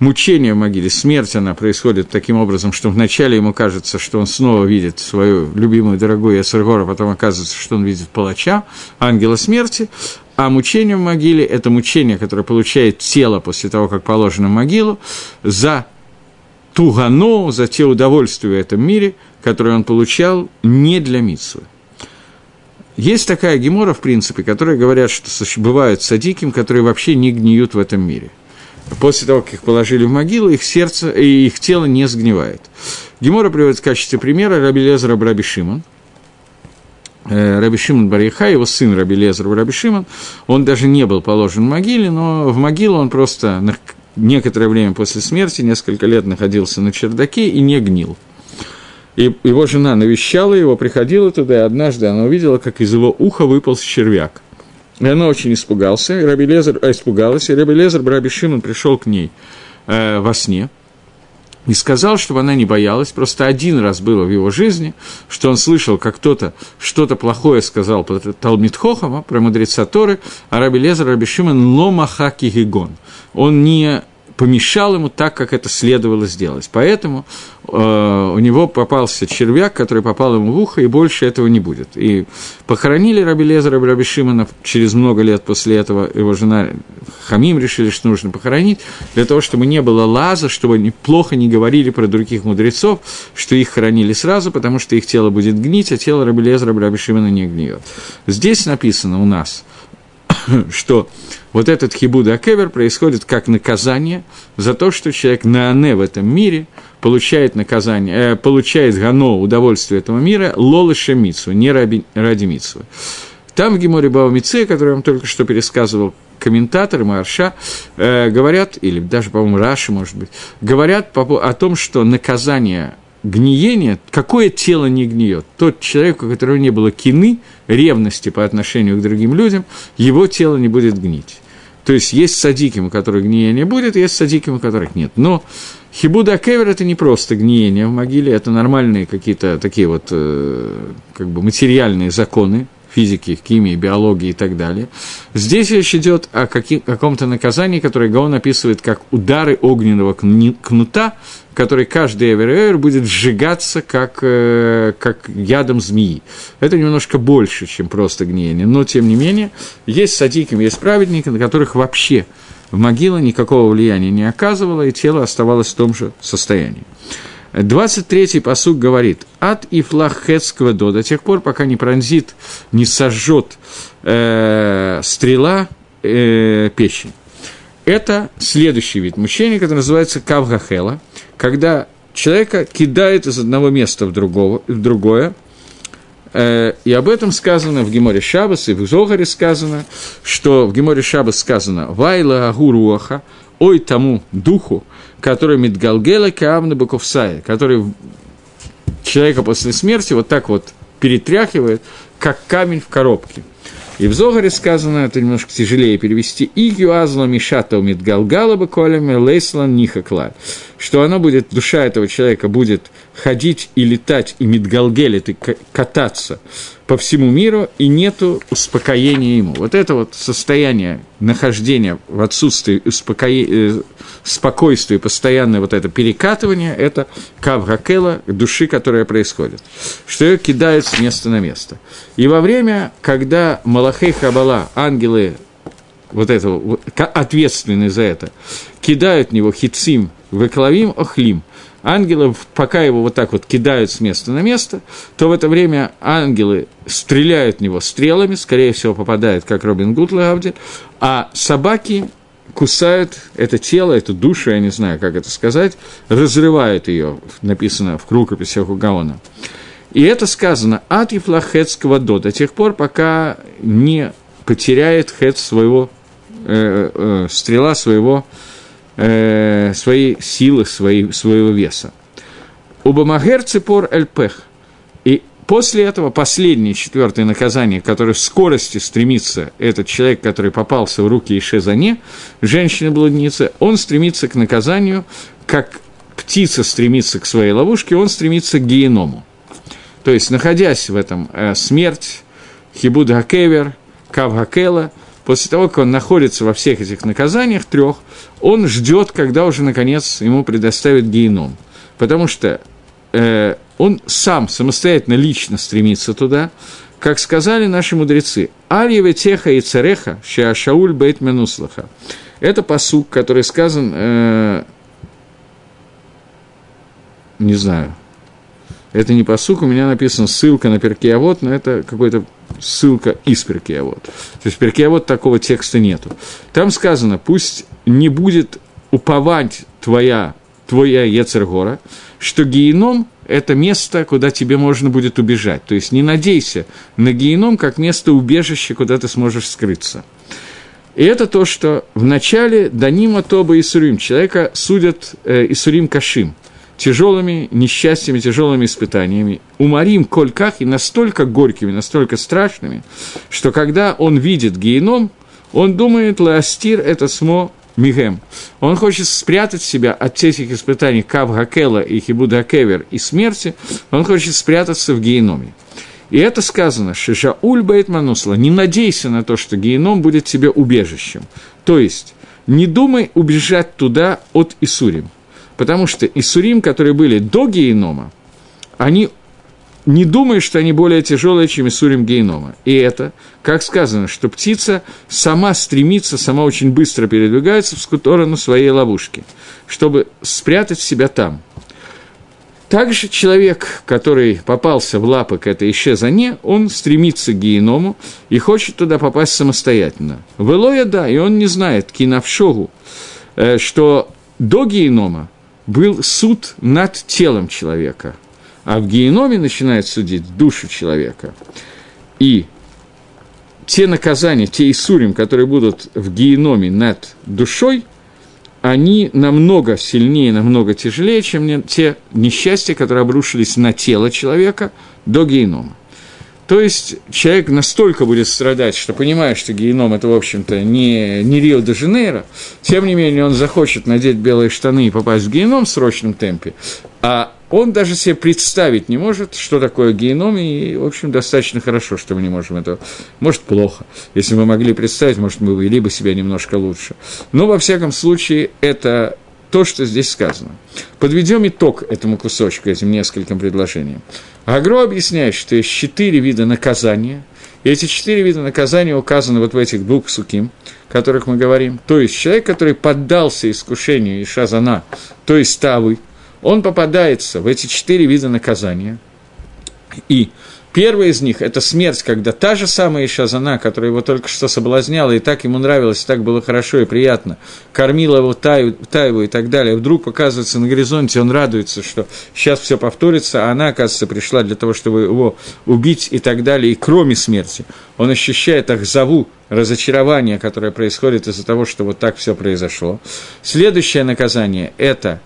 Мучение в могиле, смерть, она происходит таким образом, что вначале ему кажется, что он снова видит свою любимую, дорогую Эсергора, потом оказывается, что он видит палача, ангела смерти, а мучение в могиле – это мучение, которое получает тело после того, как положено в могилу, за ту гано, за те удовольствия в этом мире, которые он получал не для Митсвы. Есть такая гемора, в принципе, которая говорят, что бывают садиким, которые вообще не гниют в этом мире. После того, как их положили в могилу, их сердце и их тело не сгнивает. Гемора приводит в качестве примера Раби Лезера Раби Шимон. Э, Раби Шимон Бариха, его сын Раби Лезер Раби Шимон, он даже не был положен в могиле, но в могилу он просто некоторое время после смерти, несколько лет находился на чердаке и не гнил. И его жена навещала его, приходила туда, и однажды она увидела, как из его уха выполз червяк. И она очень испугался, и Раби Лезер, а, испугалась, и Раби Лезер, Раби Шимон пришел к ней э, во сне и сказал, чтобы она не боялась. Просто один раз было в его жизни, что он слышал, как кто-то что-то плохое сказал про Талмит Хохама, про мудреца Торы, а Раби Лезер, Раби Шимон, ломахаки гигон. Он не помешал ему так, как это следовало сделать. Поэтому э, у него попался червяк, который попал ему в ухо, и больше этого не будет. И похоронили Раби Лезера Раби Шимона через много лет после этого. Его жена Хамим решили, что нужно похоронить, для того, чтобы не было лаза, чтобы они плохо не говорили про других мудрецов, что их хоронили сразу, потому что их тело будет гнить, а тело Раби Лезера Раби Шимона не гниет. Здесь написано у нас, *coughs* что вот этот хибуда акевер происходит как наказание за то, что человек на ане в этом мире получает наказание, э, получает гано, удовольствие этого мира, лолы шемицу, не ради, ради митсвы. Там в Геморе Баумице, который я вам только что пересказывал, комментаторы Марша э, говорят, или даже, по-моему, Раши, может быть, говорят по, о том, что наказание гниения, какое тело не гниет? Тот человек, у которого не было кины, ревности по отношению к другим людям, его тело не будет гнить. То есть есть садиким, у которых гниения будет, есть садиким, у которых нет. Но хибуда кевер – это не просто гниение в могиле, это нормальные какие-то такие вот э, как бы материальные законы физики, химии, биологии и так далее. Здесь речь идет о каком-то наказании, которое Гаон описывает как удары огненного кнута, который каждый эвер будет сжигаться как, э, как ядом змеи. Это немножко больше, чем просто гниение, но тем не менее, есть садиким, есть праведники, на которых вообще в могила никакого влияния не оказывало, и тело оставалось в том же состоянии. 23-й посуг говорит «От и флахетского до» до тех пор, пока не пронзит, не сожжет э, стрела э, печень. Это следующий вид мучения, который называется кавгахела, когда человека кидает из одного места в, другого, в другое, э, и об этом сказано в Геморе Шабас, и в Зогаре сказано, что в Геморе Шабас сказано «Вайла агуруаха», «Ой тому духу, который Мидгалгела Каамна Баковсая, который человека после смерти вот так вот перетряхивает, как камень в коробке – и в Зогаре сказано, это немножко тяжелее перевести, «Игью азла мишата умит галгала бы колями лейслан нихаклаль», что она будет, душа этого человека будет ходить и летать, и мидгалгелит, и кататься по всему миру, и нету успокоения ему. Вот это вот состояние нахождения в отсутствии успокоения, спокойствия, постоянное вот это перекатывание, это кавгакела, души, которая происходит, что ее кидают с места на место. И во время, когда Малахей Хабала, ангелы вот этого, ответственные за это, кидают в него хицим, выклавим, охлим – ангелы, пока его вот так вот кидают с места на место, то в это время ангелы стреляют в него стрелами, скорее всего, попадают, как Робин Гуд Лавди, а собаки кусают это тело, эту душу, я не знаю, как это сказать, разрывают ее, написано в рукописях у Гаона. И это сказано от Ефлахетского до, до тех пор, пока не потеряет хет своего, э, э, стрела своего э, своей силы, своей, своего веса. Убамагер цепор эльпех. После этого последнее, четвертое наказание, которое в скорости стремится этот человек, который попался в руки Ишезане, женщины-блудницы, он стремится к наказанию, как птица стремится к своей ловушке, он стремится к геному. То есть, находясь в этом э, смерть, хибуд хакевер, кав хакела – после того, как он находится во всех этих наказаниях трех, он ждет, когда уже, наконец, ему предоставят геном. Потому что э, он сам самостоятельно, лично стремится туда, как сказали наши мудрецы, «Альеве теха и цареха, шауль бейт менуслаха». Это посук, который сказан, э, не знаю, это не посук, у меня написана ссылка на Перкеавод, но это какой-то ссылка из Перкеавод. То есть Перкеавод такого текста нету. Там сказано, пусть не будет уповать твоя, твоя Ецергора, что геном – это место, куда тебе можно будет убежать. То есть не надейся на геном как место убежища, куда ты сможешь скрыться. И это то, что в начале Данима Тоба Исурим, человека судят э, Исурим Кашим – тяжелыми несчастьями, тяжелыми испытаниями, уморим кольках и настолько горькими, настолько страшными, что когда он видит геном, он думает, ластир это смо мигем. Он хочет спрятать себя от всех испытаний Кав Хакела и Хибуда Кевер и смерти, он хочет спрятаться в геноме. И это сказано, Шиша Ульбайт Манусла, не надейся на то, что геном будет тебе убежищем. То есть, не думай убежать туда от Исурим. Потому что Исурим, которые были до генома, они не думают, что они более тяжелые, чем Исурим генома. И это, как сказано, что птица сама стремится, сама очень быстро передвигается в сторону своей ловушки, чтобы спрятать себя там. Также человек, который попался в лапы к этой исчезане, он стремится к геному и хочет туда попасть самостоятельно. В да, и он не знает, кинавшогу, э, что до генома был суд над телом человека, а в геноме начинает судить душу человека. И те наказания, те Исурим, которые будут в геноме над душой, они намного сильнее, намного тяжелее, чем те несчастья, которые обрушились на тело человека до генома. То есть человек настолько будет страдать, что понимает, что геном это, в общем-то, не, не Рио-де-Жанейро, тем не менее он захочет надеть белые штаны и попасть в геном в срочном темпе, а он даже себе представить не может, что такое геном, и, в общем, достаточно хорошо, что мы не можем этого. Может, плохо. Если мы могли представить, может, мы вели бы себя немножко лучше. Но, во всяком случае, это то, что здесь сказано. Подведем итог этому кусочку, этим нескольким предложениям. Агро объясняет, что есть четыре вида наказания, и эти четыре вида наказания указаны вот в этих двух суким, о которых мы говорим. То есть человек, который поддался искушению и шазана, то есть тавы, он попадается в эти четыре вида наказания. И Первый из них – это смерть, когда та же самая Ишазана, которая его только что соблазняла, и так ему нравилось, и так было хорошо и приятно, кормила его таю, Таеву и так далее, вдруг показывается на горизонте, он радуется, что сейчас все повторится, а она, оказывается, пришла для того, чтобы его убить и так далее, и кроме смерти. Он ощущает ахзаву, разочарование, которое происходит из-за того, что вот так все произошло. Следующее наказание – это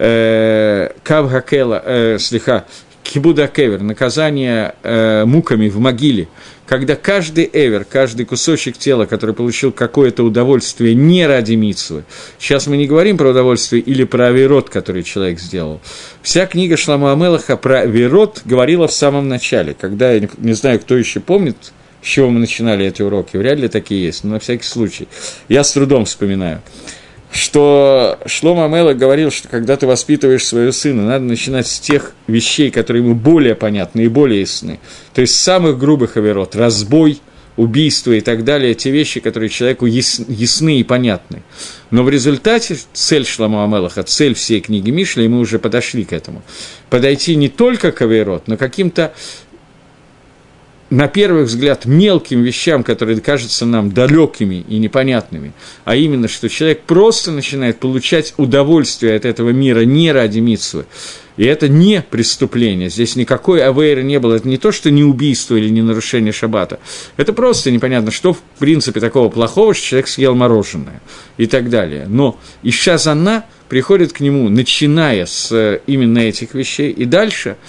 э, Кавгакела, э, слегка, кибуда кевер, наказание э, муками в могиле, когда каждый эвер, каждый кусочек тела, который получил какое-то удовольствие не ради митсвы, сейчас мы не говорим про удовольствие или про авирот, который человек сделал. Вся книга Шлама Амелаха про авирот говорила в самом начале, когда, я не знаю, кто еще помнит, с чего мы начинали эти уроки, вряд ли такие есть, но на всякий случай. Я с трудом вспоминаю что Шлома Амела говорил, что когда ты воспитываешь своего сына, надо начинать с тех вещей, которые ему более понятны и более ясны. То есть самых грубых оверот, разбой, убийство и так далее, те вещи, которые человеку ясны и понятны. Но в результате цель Шлама Амелаха, цель всей книги Мишли, и мы уже подошли к этому, подойти не только к Аверот, но каким-то на первый взгляд, мелким вещам, которые кажутся нам далекими и непонятными, а именно, что человек просто начинает получать удовольствие от этого мира не ради митсвы. И это не преступление. Здесь никакой авейры не было. Это не то, что не убийство или не нарушение шаббата. Это просто непонятно, что в принципе такого плохого, что человек съел мороженое и так далее. Но Иша Занна приходит к нему, начиная с э, именно этих вещей, и дальше –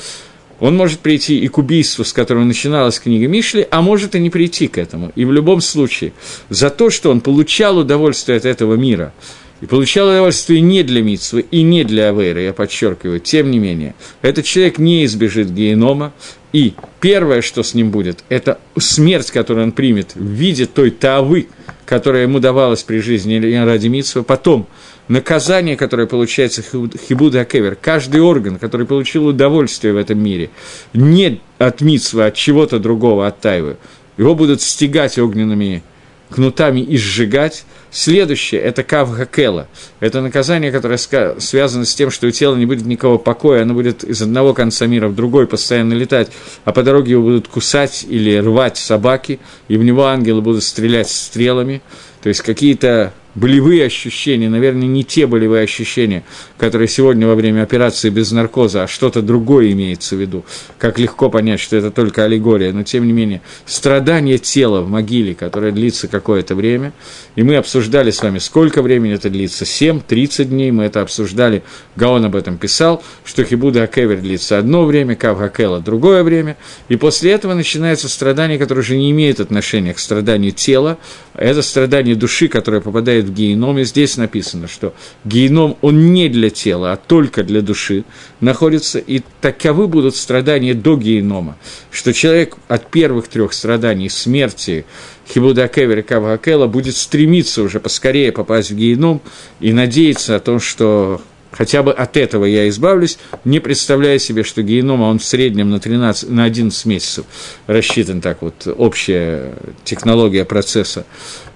он может прийти и к убийству, с которого начиналась книга Мишли, а может и не прийти к этому. И в любом случае, за то, что он получал удовольствие от этого мира, и получал удовольствие не для Митсвы и не для Авейра, я подчеркиваю, тем не менее, этот человек не избежит генома, и первое, что с ним будет, это смерть, которую он примет в виде той тавы, которая ему давалась при жизни ради Митсвы, потом – наказание, которое получается хибуда акевер, каждый орган, который получил удовольствие в этом мире, не от митсва, от чего-то другого, от тайвы, его будут стегать огненными кнутами и сжигать. Следующее – это кавгакела. Это наказание, которое связано с тем, что у тела не будет никакого покоя, оно будет из одного конца мира в другой постоянно летать, а по дороге его будут кусать или рвать собаки, и в него ангелы будут стрелять стрелами. То есть какие-то болевые ощущения, наверное, не те болевые ощущения, которые сегодня во время операции без наркоза, а что-то другое имеется в виду. Как легко понять, что это только аллегория, но тем не менее, страдание тела в могиле, которое длится какое-то время, и мы обсуждали с вами, сколько времени это длится, 7-30 дней, мы это обсуждали, Гаон об этом писал, что Хибуда Акевер длится одно время, Кавгакела другое время, и после этого начинается страдание, которое уже не имеет отношения к страданию тела, это страдание души, которое попадает попадает в геном, и здесь написано, что геном, он не для тела, а только для души находится, и таковы будут страдания до генома, что человек от первых трех страданий, смерти, Хибуда Кевер и Кава будет стремиться уже поскорее попасть в геном и надеяться о том, что хотя бы от этого я избавлюсь, не представляя себе, что генома он в среднем на, 13, на 11 месяцев рассчитан. Так вот, общая технология процесса.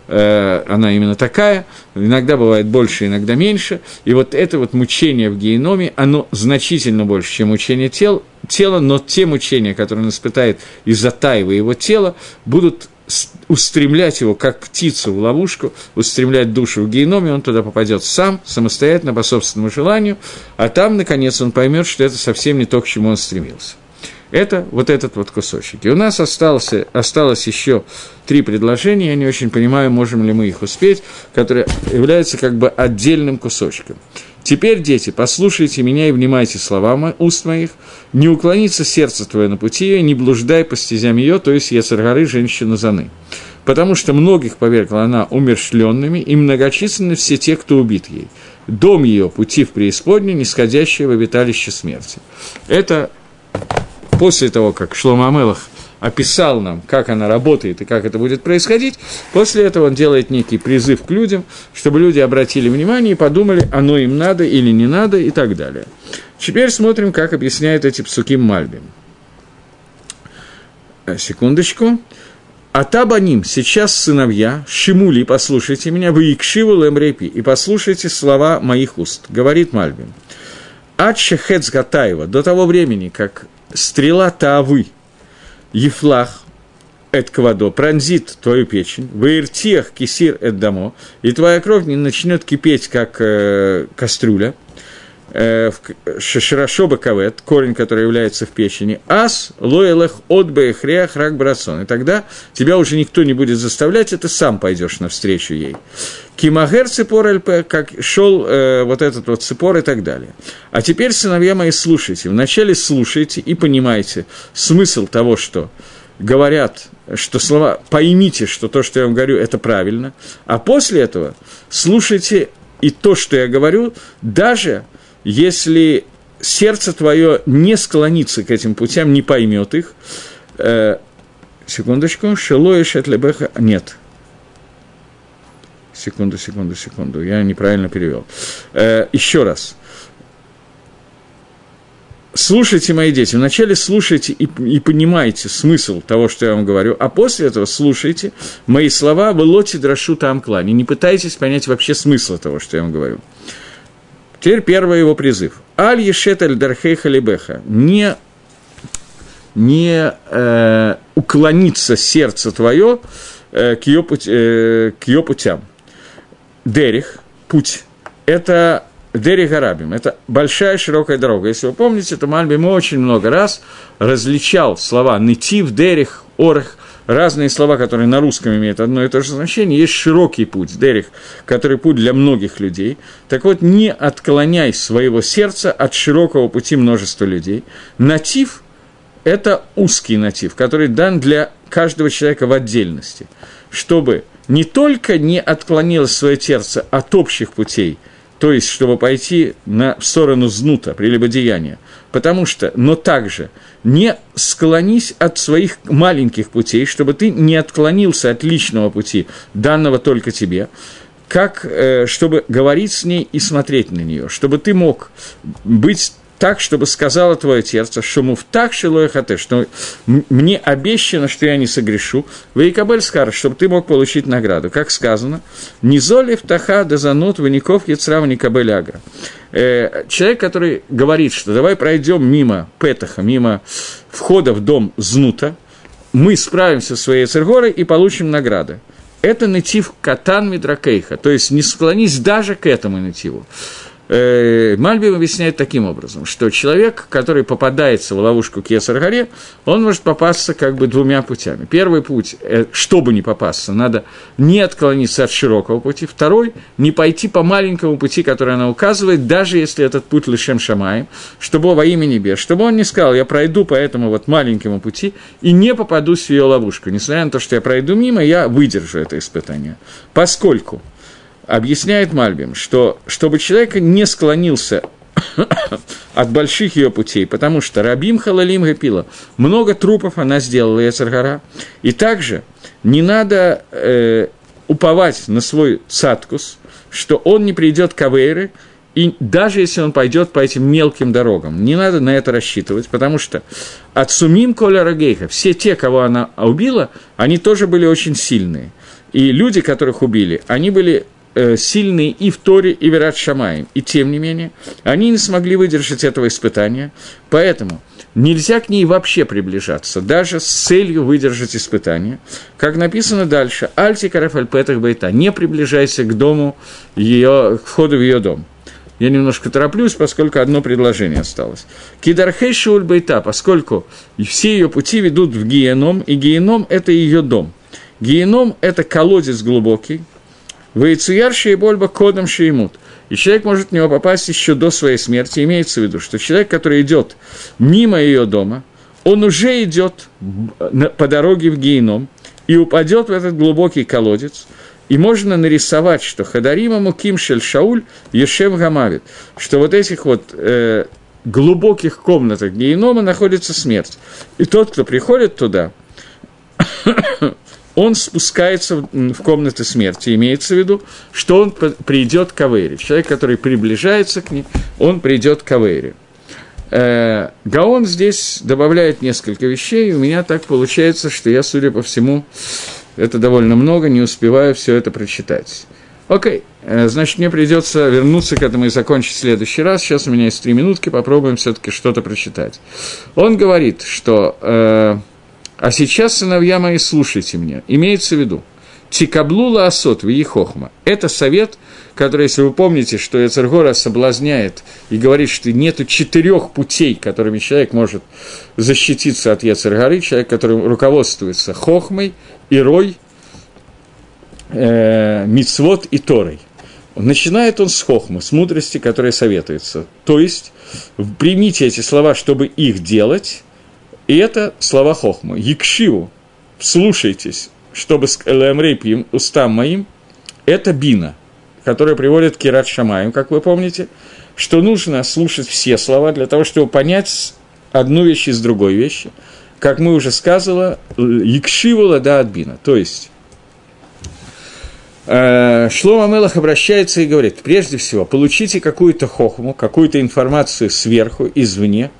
Э, она именно такая, иногда бывает больше, иногда меньше, и вот это вот мучение в геноме, оно значительно больше, чем мучение тел, тела, но те мучения, которые он испытает из-за таева его тела, будут устремлять его, как птицу в ловушку, устремлять душу в геноме, он туда попадет сам, самостоятельно, по собственному желанию, а там, наконец, он поймет, что это совсем не то, к чему он стремился. Это вот этот вот кусочек. И у нас остался, осталось еще три предложения, я не очень понимаю, можем ли мы их успеть, которые являются как бы отдельным кусочком. Теперь, дети, послушайте меня и внимайте слова уст моих, не уклонится сердце твое на пути ее, не блуждай по стезям ее, то есть Яцергары, женщину Заны. Потому что многих повергла она умершленными, и многочисленны все те, кто убит ей. дом ее пути в преисподнюю, нисходящее в обиталище смерти. Это после того, как Шлома Амелах описал нам, как она работает и как это будет происходить, после этого он делает некий призыв к людям, чтобы люди обратили внимание и подумали, оно им надо или не надо и так далее. Теперь смотрим, как объясняет эти псуки Мальбим. Э, секундочку. Атабаним, сейчас сыновья, Шимули, послушайте меня, вы икшиву лемрепи, и послушайте слова моих уст, говорит Мальбим. Ад Гатаева, до того времени, как стрела Таавы, Ефлах, эт квадо, пронзит твою печень, ваиртех кисир эт дамо, и твоя кровь не начнет кипеть, как э, кастрюля – Э, шаширашоба кавет, корень, который является в печени, ас лоэлэх от бэхреах рак брасон. И тогда тебя уже никто не будет заставлять, ты сам пойдешь навстречу ей. Кимагер цепор ЛП, как шел э, вот этот вот цепор и так далее. А теперь, сыновья мои, слушайте. Вначале слушайте и понимайте смысл того, что говорят, что слова, поймите, что то, что я вам говорю, это правильно, а после этого слушайте и то, что я говорю, даже если сердце твое не склонится к этим путям, не поймет их, э, секундочку, шелоиш этлебеха, нет, секунду, секунду, секунду, я неправильно перевел. Э, еще раз. Слушайте, мои дети, вначале слушайте и, и понимайте смысл того, что я вам говорю, а после этого слушайте мои слова в лоте драшу там клане. Не пытайтесь понять вообще смысл того, что я вам говорю. Теперь первый его призыв. Аль ешетель дархей халибеха. Не, не э, уклониться сердце твое э, к, ее путь, э, к ее путям. Дерих, путь, это Дерих Арабим. Это большая широкая дорога. Если вы помните, то Мальбим очень много раз различал слова «нытив», «дерих», «орех», разные слова, которые на русском имеют одно и то же значение, есть широкий путь, дерих, который путь для многих людей. Так вот, не отклоняй своего сердца от широкого пути множества людей. Натив – это узкий натив, который дан для каждого человека в отдельности, чтобы не только не отклонилось свое сердце от общих путей – то есть, чтобы пойти на, в сторону знута, прелюбодеяния. Потому что, но также не склонись от своих маленьких путей, чтобы ты не отклонился от личного пути, данного только тебе, как, э, чтобы говорить с ней и смотреть на нее, чтобы ты мог быть так, чтобы сказала твое сердце, что муфтах шилой хате, что мне обещано, что я не согрешу, Вейкабель скар, чтобы ты мог получить награду. Как сказано, втаха да занот ваников яцрав никабель агра. Э, человек, который говорит, что давай пройдем мимо Петаха, мимо входа в дом Знута, мы справимся со своей цергорой и получим награды. Это натив катан мидракейха, то есть не склонись даже к этому нативу. Э, Мальбим объясняет таким образом, что человек, который попадается в ловушку Кесар-горе, он может попасться как бы двумя путями. Первый путь, э, чтобы не попасться, надо не отклониться от широкого пути. Второй, не пойти по маленькому пути, который она указывает, даже если этот путь лишем шамаем, чтобы во имя небес, чтобы он не сказал, я пройду по этому вот маленькому пути и не попадусь в ее ловушку. Несмотря на то, что я пройду мимо, я выдержу это испытание. Поскольку объясняет Мальбим, что чтобы человек не склонился *coughs* от больших ее путей, потому что Рабим Халалим Гапила, много трупов она сделала, Яцергара, и также не надо э, уповать на свой цаткус, что он не придет к Авейры, и даже если он пойдет по этим мелким дорогам, не надо на это рассчитывать, потому что от Сумим Коля Рагейха, все те, кого она убила, они тоже были очень сильные. И люди, которых убили, они были сильные и в Торе, и в Ират Шамаем. И тем не менее, они не смогли выдержать этого испытания, поэтому нельзя к ней вообще приближаться, даже с целью выдержать испытание. Как написано дальше, «Альти карафальпетах байта» – не приближайся к дому, ее, к входу в ее дом. Я немножко тороплюсь, поскольку одно предложение осталось. Кидархей шуль байта, поскольку все ее пути ведут в геном, и геном – это ее дом. Геном – это колодец глубокий, Вейцуяр Шейбольба кодом Шеймут. И человек может в него попасть еще до своей смерти. Имеется в виду, что человек, который идет мимо ее дома, он уже идет по дороге в геном и упадет в этот глубокий колодец. И можно нарисовать, что Хадарима Муким Шель Шауль Ешем Гамавит, что вот этих вот э, глубоких комнатах генома находится смерть. И тот, кто приходит туда, он спускается в комнаты смерти. Имеется в виду, что он придет к Авейре. Человек, который приближается к ней, он придет к Авейре. Э, Гаон здесь добавляет несколько вещей, у меня так получается, что я, судя по всему, это довольно много, не успеваю все это прочитать. Окей, э, значит, мне придется вернуться к этому и закончить в следующий раз. Сейчас у меня есть три минутки, попробуем все-таки что-то прочитать. Он говорит, что э, «А сейчас, сыновья мои, слушайте меня». Имеется в виду, «Тикаблула асот в Ехохма». Это совет, который, если вы помните, что Яцергора соблазняет и говорит, что нету четырех путей, которыми человек может защититься от Яцергоры, человек, который руководствуется Хохмой, Ирой, э, Мицвод и Торой. Начинает он с хохмы, с мудрости, которая советуется. То есть, примите эти слова, чтобы их делать, и это слова хохмы. Якшиву, слушайтесь, чтобы с Элэмрей устам моим, это бина, которая приводит к Кират Шамаем, как вы помните, что нужно слушать все слова для того, чтобы понять одну вещь из другой вещи. Как мы уже сказали, лада адбина, то есть Э, Шлома Мелах обращается и говорит, прежде всего, получите какую-то хохму, какую-то информацию сверху, извне.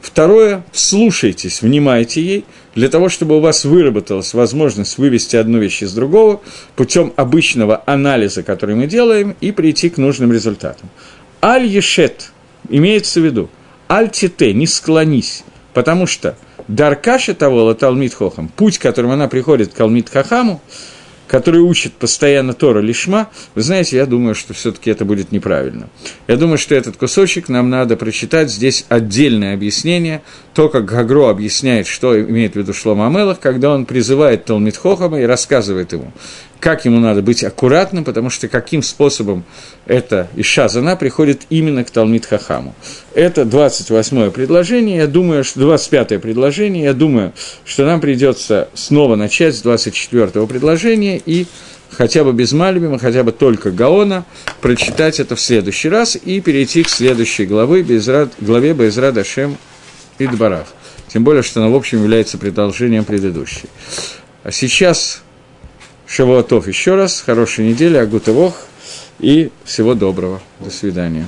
Второе, слушайтесь, внимайте ей, для того, чтобы у вас выработалась возможность вывести одну вещь из другого путем обычного анализа, который мы делаем, и прийти к нужным результатам. Аль-Ешет имеется в виду, аль-Тите, не склонись, потому что Даркаша того Талмит Хохам, путь, которым она приходит к Талмит Хахаму, который учит постоянно Тора Лишма, вы знаете, я думаю, что все-таки это будет неправильно. Я думаю, что этот кусочек нам надо прочитать. Здесь отдельное объяснение, то, как Гагро объясняет, что имеет в виду Шлома Амелах, когда он призывает Талмит Хохама и рассказывает ему, как ему надо быть аккуратным, потому что каким способом эта Иша Зана приходит именно к Талмит Хахаму. Это 28-е предложение, я думаю, что 25-е предложение, я думаю, что нам придется снова начать с 24-го предложения и хотя бы без Мальбима, хотя бы только Гаона, прочитать это в следующий раз и перейти к следующей главы, Безрад, главе Безрад Ашем и Дбарав. Тем более, что она, в общем, является продолжением предыдущей. А сейчас Шавуатов еще раз, хорошей недели, Агутывох и всего доброго. До свидания.